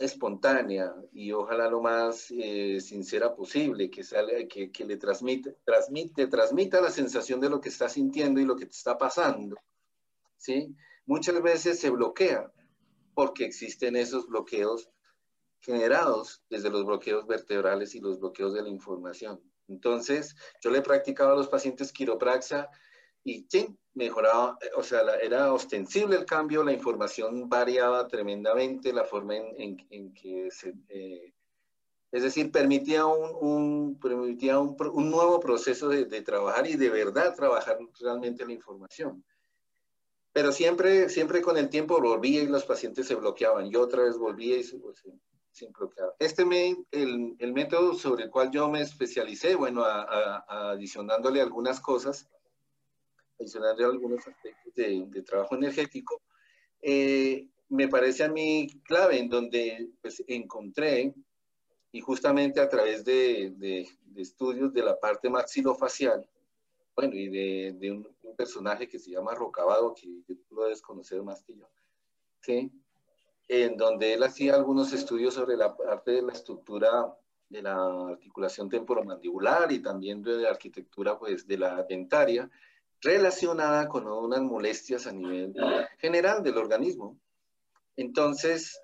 espontánea y ojalá lo más eh, sincera posible, que, que, que le transmite, transmite, transmita la sensación de lo que está sintiendo y lo que te está pasando. ¿sí? Muchas veces se bloquea porque existen esos bloqueos generados desde los bloqueos vertebrales y los bloqueos de la información. Entonces, yo le practicaba a los pacientes quiropraxia y sí, mejoraba, o sea, era ostensible el cambio, la información variaba tremendamente, la forma en, que se... Eh, es decir, permitía un, permitía un, nuevo proceso de, de, trabajar y de verdad trabajar realmente la información. Pero siempre, siempre con el tiempo volvía y los pacientes se bloqueaban. Yo otra vez volvía y se, pues, bloqueaba. Este me, el, el, método sobre el cual yo me especialicé, bueno, adicionándole algunas cosas, adicionándole algunos aspectos de, trabajo energético, eh, me parece a mí clave en donde pues, encontré, y justamente a través de, de, de estudios de la parte maxilofacial, bueno, y de, de un, personaje que se llama Rocabado, que, tú lo debes conocer más que yo, ¿sí? En donde él hacía algunos estudios sobre la parte de la estructura de la articulación temporomandibular y también de la arquitectura pues, de la dentaria, relacionada con unas molestias a nivel general del organismo. Entonces,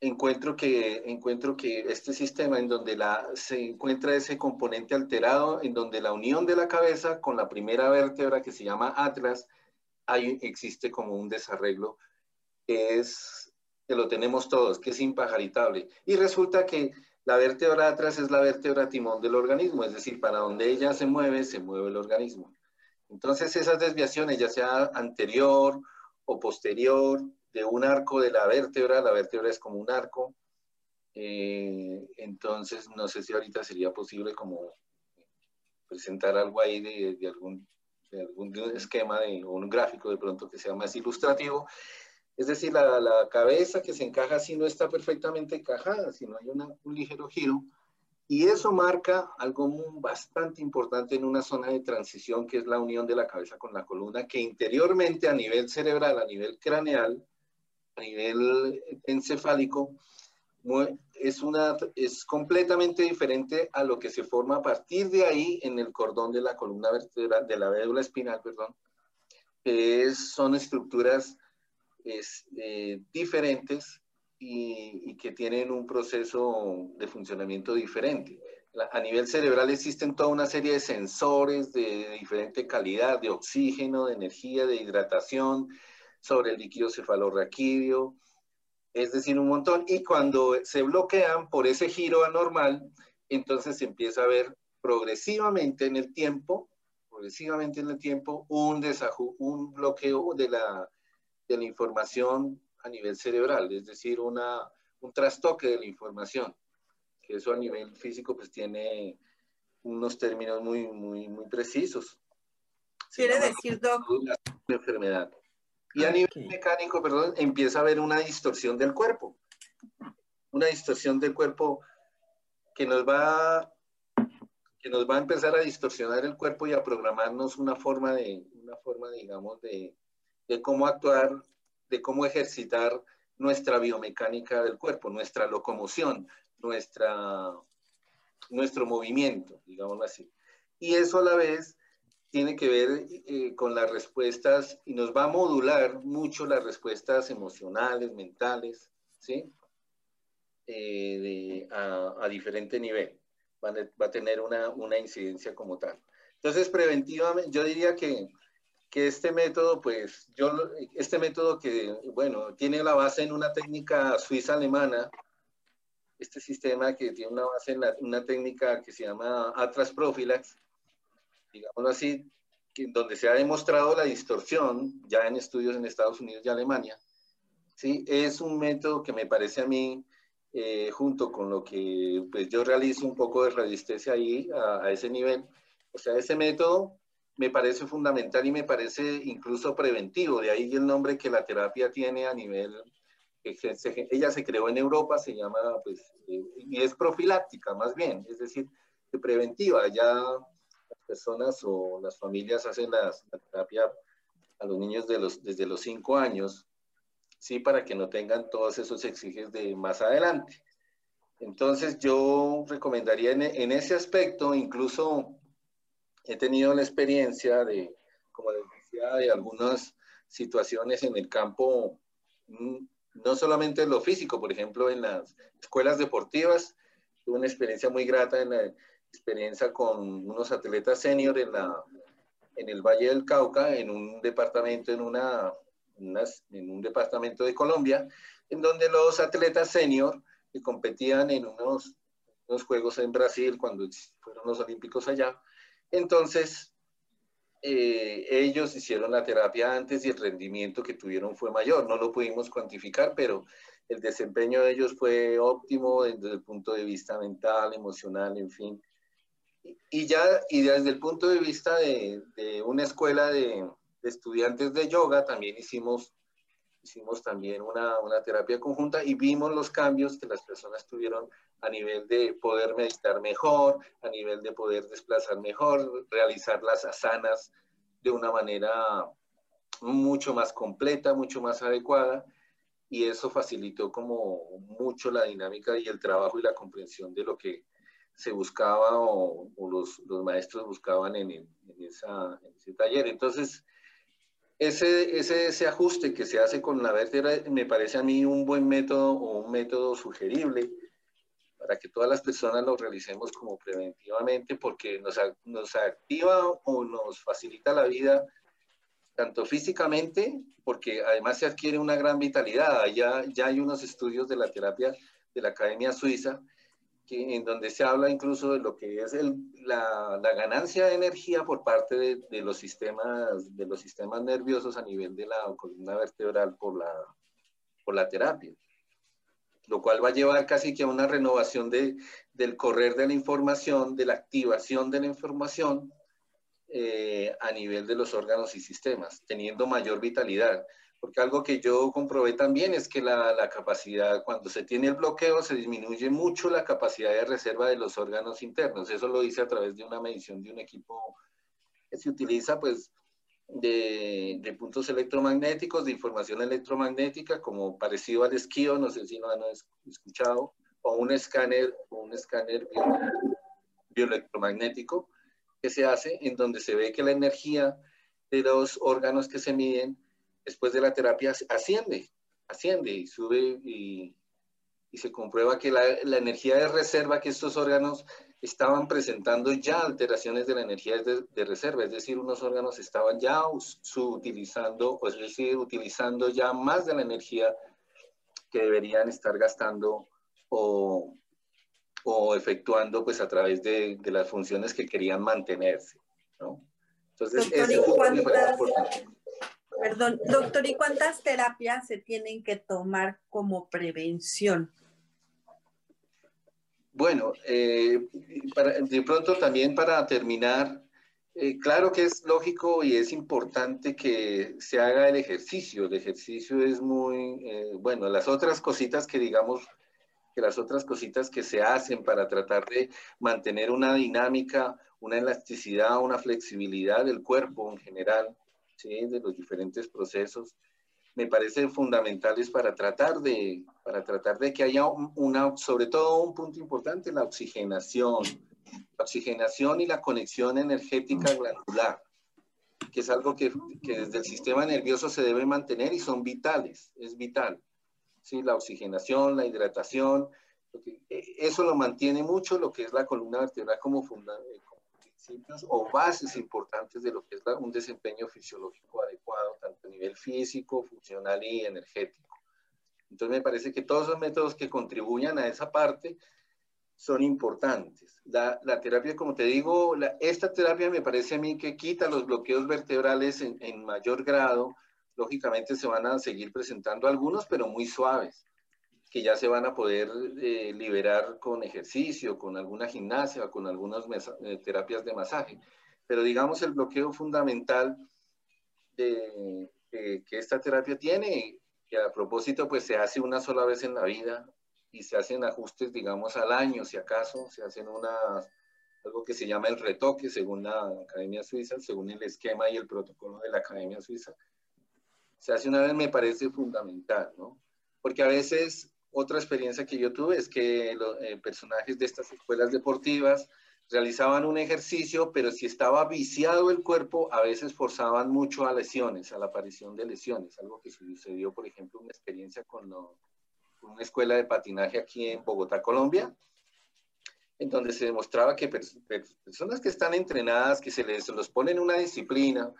encuentro que, encuentro que este sistema en donde la, se encuentra ese componente alterado, en donde la unión de la cabeza con la primera vértebra que se llama atlas, hay, existe como un desarreglo es que lo tenemos todos, que es impajaritable. Y resulta que la vértebra atrás es la vértebra timón del organismo, es decir, para donde ella se mueve, se mueve el organismo. Entonces esas desviaciones, ya sea anterior o posterior, de un arco de la vértebra, la vértebra es como un arco, eh, entonces no sé si ahorita sería posible como presentar algo ahí de, algún, de algún esquema de, o un gráfico de pronto que sea más ilustrativo. Es decir, la, la cabeza que se encaja así no está perfectamente encajada, sino hay un ligero giro. Y eso marca algo bastante importante en una zona de transición que es la unión de la cabeza con la columna, que interiormente a nivel cerebral, a nivel craneal, a nivel encefálico, es, una, es completamente diferente a lo que se forma a partir de ahí en el cordón de la columna vertebral, de la médula espinal, perdón, que son estructuras es, eh, diferentes y, que tienen un proceso de funcionamiento diferente. A nivel cerebral existen toda una serie de sensores de diferente calidad, de oxígeno, de energía, de hidratación, sobre el líquido cefalorraquídeo, es decir, un montón. Y cuando se bloquean por ese giro anormal, entonces se empieza a ver progresivamente en el tiempo, progresivamente en el tiempo, un, un bloqueo de la, de la información a nivel cerebral, es decir, una, un trastoque de la información, que eso a nivel físico pues tiene unos términos muy, muy, muy precisos. Quiere decir, Doc. enfermedad. Y a nivel mecánico, perdón, empieza a haber una distorsión del cuerpo. Una distorsión del cuerpo que nos va que nos va a empezar a distorsionar el cuerpo y a programarnos una forma de, una forma, digamos, de, de cómo actuar, de cómo ejercitar nuestra biomecánica del cuerpo, nuestra locomoción, nuestra, nuestro movimiento, digámoslo así. Y eso a la vez tiene que ver eh, con las respuestas y nos va a modular mucho las respuestas emocionales, mentales, ¿sí? Eh, a, diferente nivel. Va a, tener una, una, incidencia como tal. Entonces, preventivamente, yo diría que, que este método, pues, yo, este método que, bueno, tiene la base en una técnica suiza-alemana, este sistema que tiene una base en una técnica que se llama Atlas Prophylax, digámoslo así, donde se ha demostrado la distorsión, ya en estudios en Estados Unidos y Alemania, ¿sí? es un método que me parece a mí, eh, junto con lo que pues, yo realizo un poco de radiestesia ahí, a, a ese nivel, o sea, ese método me parece fundamental y me parece incluso preventivo, de ahí el nombre que la terapia tiene a nivel, ella se creó en Europa, se llama, pues, eh, y es profiláctica más bien, es decir, preventiva, ya personas o las familias hacen la, terapia a los niños de los, desde los 5 años, sí, para que no tengan todos esos exiges de más adelante. Entonces yo recomendaría en, ese aspecto, incluso he tenido la experiencia de, como decía, de algunas situaciones en el campo, mm, no solamente en lo físico, por ejemplo, en las escuelas deportivas, tuve una experiencia muy grata en la, experiencia con unos atletas senior en, la, en el Valle del Cauca, en un departamento, en, una, en un departamento de Colombia, en donde los atletas senior que competían en unos, unos Juegos en Brasil, cuando fueron los Olímpicos allá, entonces eh, ellos hicieron la terapia antes y el rendimiento que tuvieron fue mayor. No lo pudimos cuantificar, pero el desempeño de ellos fue óptimo desde el punto de vista mental, emocional, en fin y ya, y desde el punto de vista de, una escuela de, de, estudiantes de yoga, también hicimos, hicimos también una, una, terapia conjunta y vimos los cambios que las personas tuvieron a nivel de poder meditar mejor, a nivel de poder desplazar mejor, realizar las asanas de una manera mucho más completa, mucho más adecuada, y eso facilitó como mucho la dinámica y el trabajo y la comprensión de lo que se buscaba o, los, los, maestros buscaban en, en, esa, en, ese taller. Entonces, ese, ese, ese, ajuste que se hace con la vértebra me parece a mí un buen método o un método sugerible para que todas las personas lo realicemos como preventivamente porque nos, nos activa o nos facilita la vida tanto físicamente, porque además se adquiere una gran vitalidad. Ya, ya hay unos estudios de la terapia de la Academia Suiza que, en donde se habla incluso de lo que es el, la, la, ganancia de energía por parte de, de, los sistemas, de los sistemas nerviosos a nivel de la columna vertebral por la, por la terapia lo cual va a llevar casi que a una renovación de, del correr de la información, de la activación de la información eh, a nivel de los órganos y sistemas, teniendo mayor vitalidad. Porque algo que yo comprobé también es que la, la, capacidad, cuando se tiene el bloqueo, se disminuye mucho la capacidad de reserva de los órganos internos. Eso lo hice a través de una medición de un equipo que se utiliza, pues, de, de, puntos electromagnéticos, de información electromagnética, como parecido al esquío, no sé si lo han escuchado, o un escáner, o un escáner bio, bioelectromagnético que se hace en donde se ve que la energía de los órganos que se miden después de la terapia asciende, asciende y sube y, y se comprueba que la, la, energía de reserva que estos órganos estaban presentando ya alteraciones de la energía de, de reserva, es decir, unos órganos estaban ya utilizando, o es decir, utilizando ya más de la energía que deberían estar gastando o, o efectuando pues a través de, de, las funciones que querían mantenerse, ¿no? Entonces, doctor, eso ¿cuántas, perdón, doctor, ¿y cuántas terapias se tienen que tomar como prevención? Bueno, eh, de pronto también para terminar, eh, claro que es lógico y es importante que se haga el ejercicio. El ejercicio es muy, eh, bueno, las otras cositas que digamos, que las otras cositas que se hacen para tratar de mantener una dinámica, una elasticidad, una flexibilidad del cuerpo en general, ¿sí? de los diferentes procesos, me parecen fundamentales para tratar de, para tratar de que haya una, sobre todo un punto importante, la oxigenación. La oxigenación y la conexión energética glandular, que es algo que, que desde el sistema nervioso se debe mantener y son vitales, es vital. ¿sí? La oxigenación, la hidratación, eso lo mantiene mucho lo que es la columna vertebral como, funda, o bases importantes de lo que es un desempeño fisiológico adecuado, tanto a nivel físico, funcional y energético. Entonces me parece que todos los métodos que contribuyan a esa parte son importantes. La, terapia, como te digo, esta terapia me parece a mí que quita los bloqueos vertebrales en mayor grado. Lógicamente se van a seguir presentando algunos, pero muy suaves que ya se van a poder eh, liberar con ejercicio, con alguna gimnasia, con algunas eh, terapias de masaje. Pero digamos el bloqueo fundamental de, de, que esta terapia tiene, que a propósito pues se hace una sola vez en la vida y se hacen ajustes digamos al año si acaso, se hacen unas algo que se llama el retoque según la Academia Suiza, según el esquema y el protocolo de la Academia Suiza. Se hace una vez me parece fundamental, ¿no? Porque a veces otra experiencia que yo tuve es que los eh, personajes de estas escuelas deportivas realizaban un ejercicio, pero si estaba viciado el cuerpo, a veces forzaban mucho a lesiones, a la aparición de lesiones, algo que sucedió, por ejemplo, una experiencia con, lo, con una escuela de patinaje aquí en Bogotá, Colombia, en donde se demostraba que pers personas que están entrenadas, que se les los pone en una disciplina,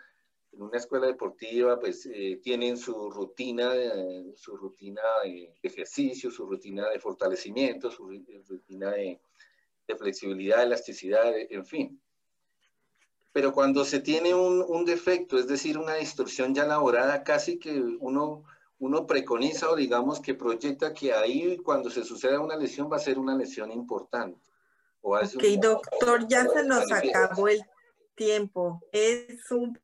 en una escuela deportiva, pues eh, tienen su rutina, de, su rutina de ejercicio, su rutina de fortalecimiento, su rutina de, de flexibilidad, elasticidad, en fin. Pero cuando se tiene un, un, defecto, es decir, una distorsión ya elaborada, casi que uno, uno preconiza o digamos que proyecta que ahí cuando se suceda una lesión va a ser una lesión importante. O ok, un, doctor, ya se nos acabó el tiempo. Es un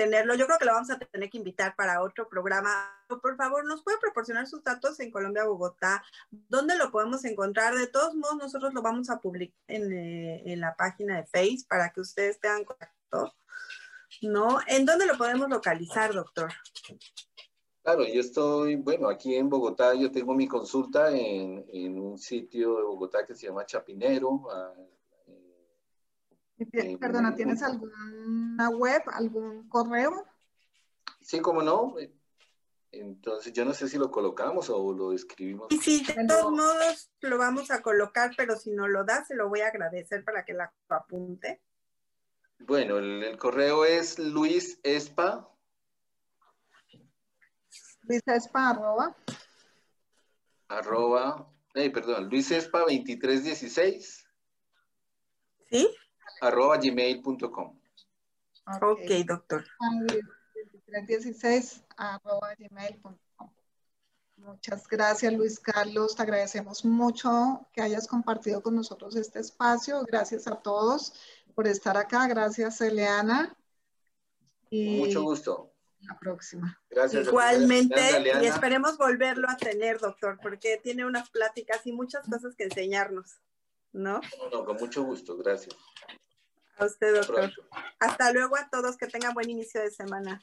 tenerlo. Yo creo que lo vamos a tener que invitar para otro programa. Por favor, ¿nos puede proporcionar sus datos en Colombia, Bogotá? ¿Dónde lo podemos encontrar? De todos modos, nosotros lo vamos a publicar en, eh, la página de Facebook para que ustedes tengan contacto. ¿No? ¿En dónde lo podemos localizar, doctor? Claro, yo estoy, bueno, aquí en Bogotá yo tengo mi consulta en un sitio de Bogotá que se llama Chapinero, Perdona, ¿tienes alguna web, algún correo? Sí, como no. Entonces, yo no sé si lo colocamos o lo escribimos. Sí, sí, de todos modos lo vamos a colocar, pero si no lo da, se lo voy a agradecer para que la apunte. Bueno, el, el correo es Luis Espa, Luisa Espa, arroba. Arroba, eh, perdón, Luis Espa 2316. ¿Sí? Arroba gmail.com. Ok, doctor. 2316 arroba gmail.com. Muchas gracias, Luis Carlos. Te agradecemos mucho que hayas compartido con nosotros este espacio. Gracias a todos por estar acá. Gracias, Eliana. Y mucho gusto. La próxima. Gracias. Igualmente, y esperemos volverlo a tener, doctor, porque tiene unas pláticas y muchas cosas que enseñarnos, ¿no? No, no, con mucho gusto. Gracias. A usted, doctor. Hasta luego a todos. Que tengan buen inicio de semana.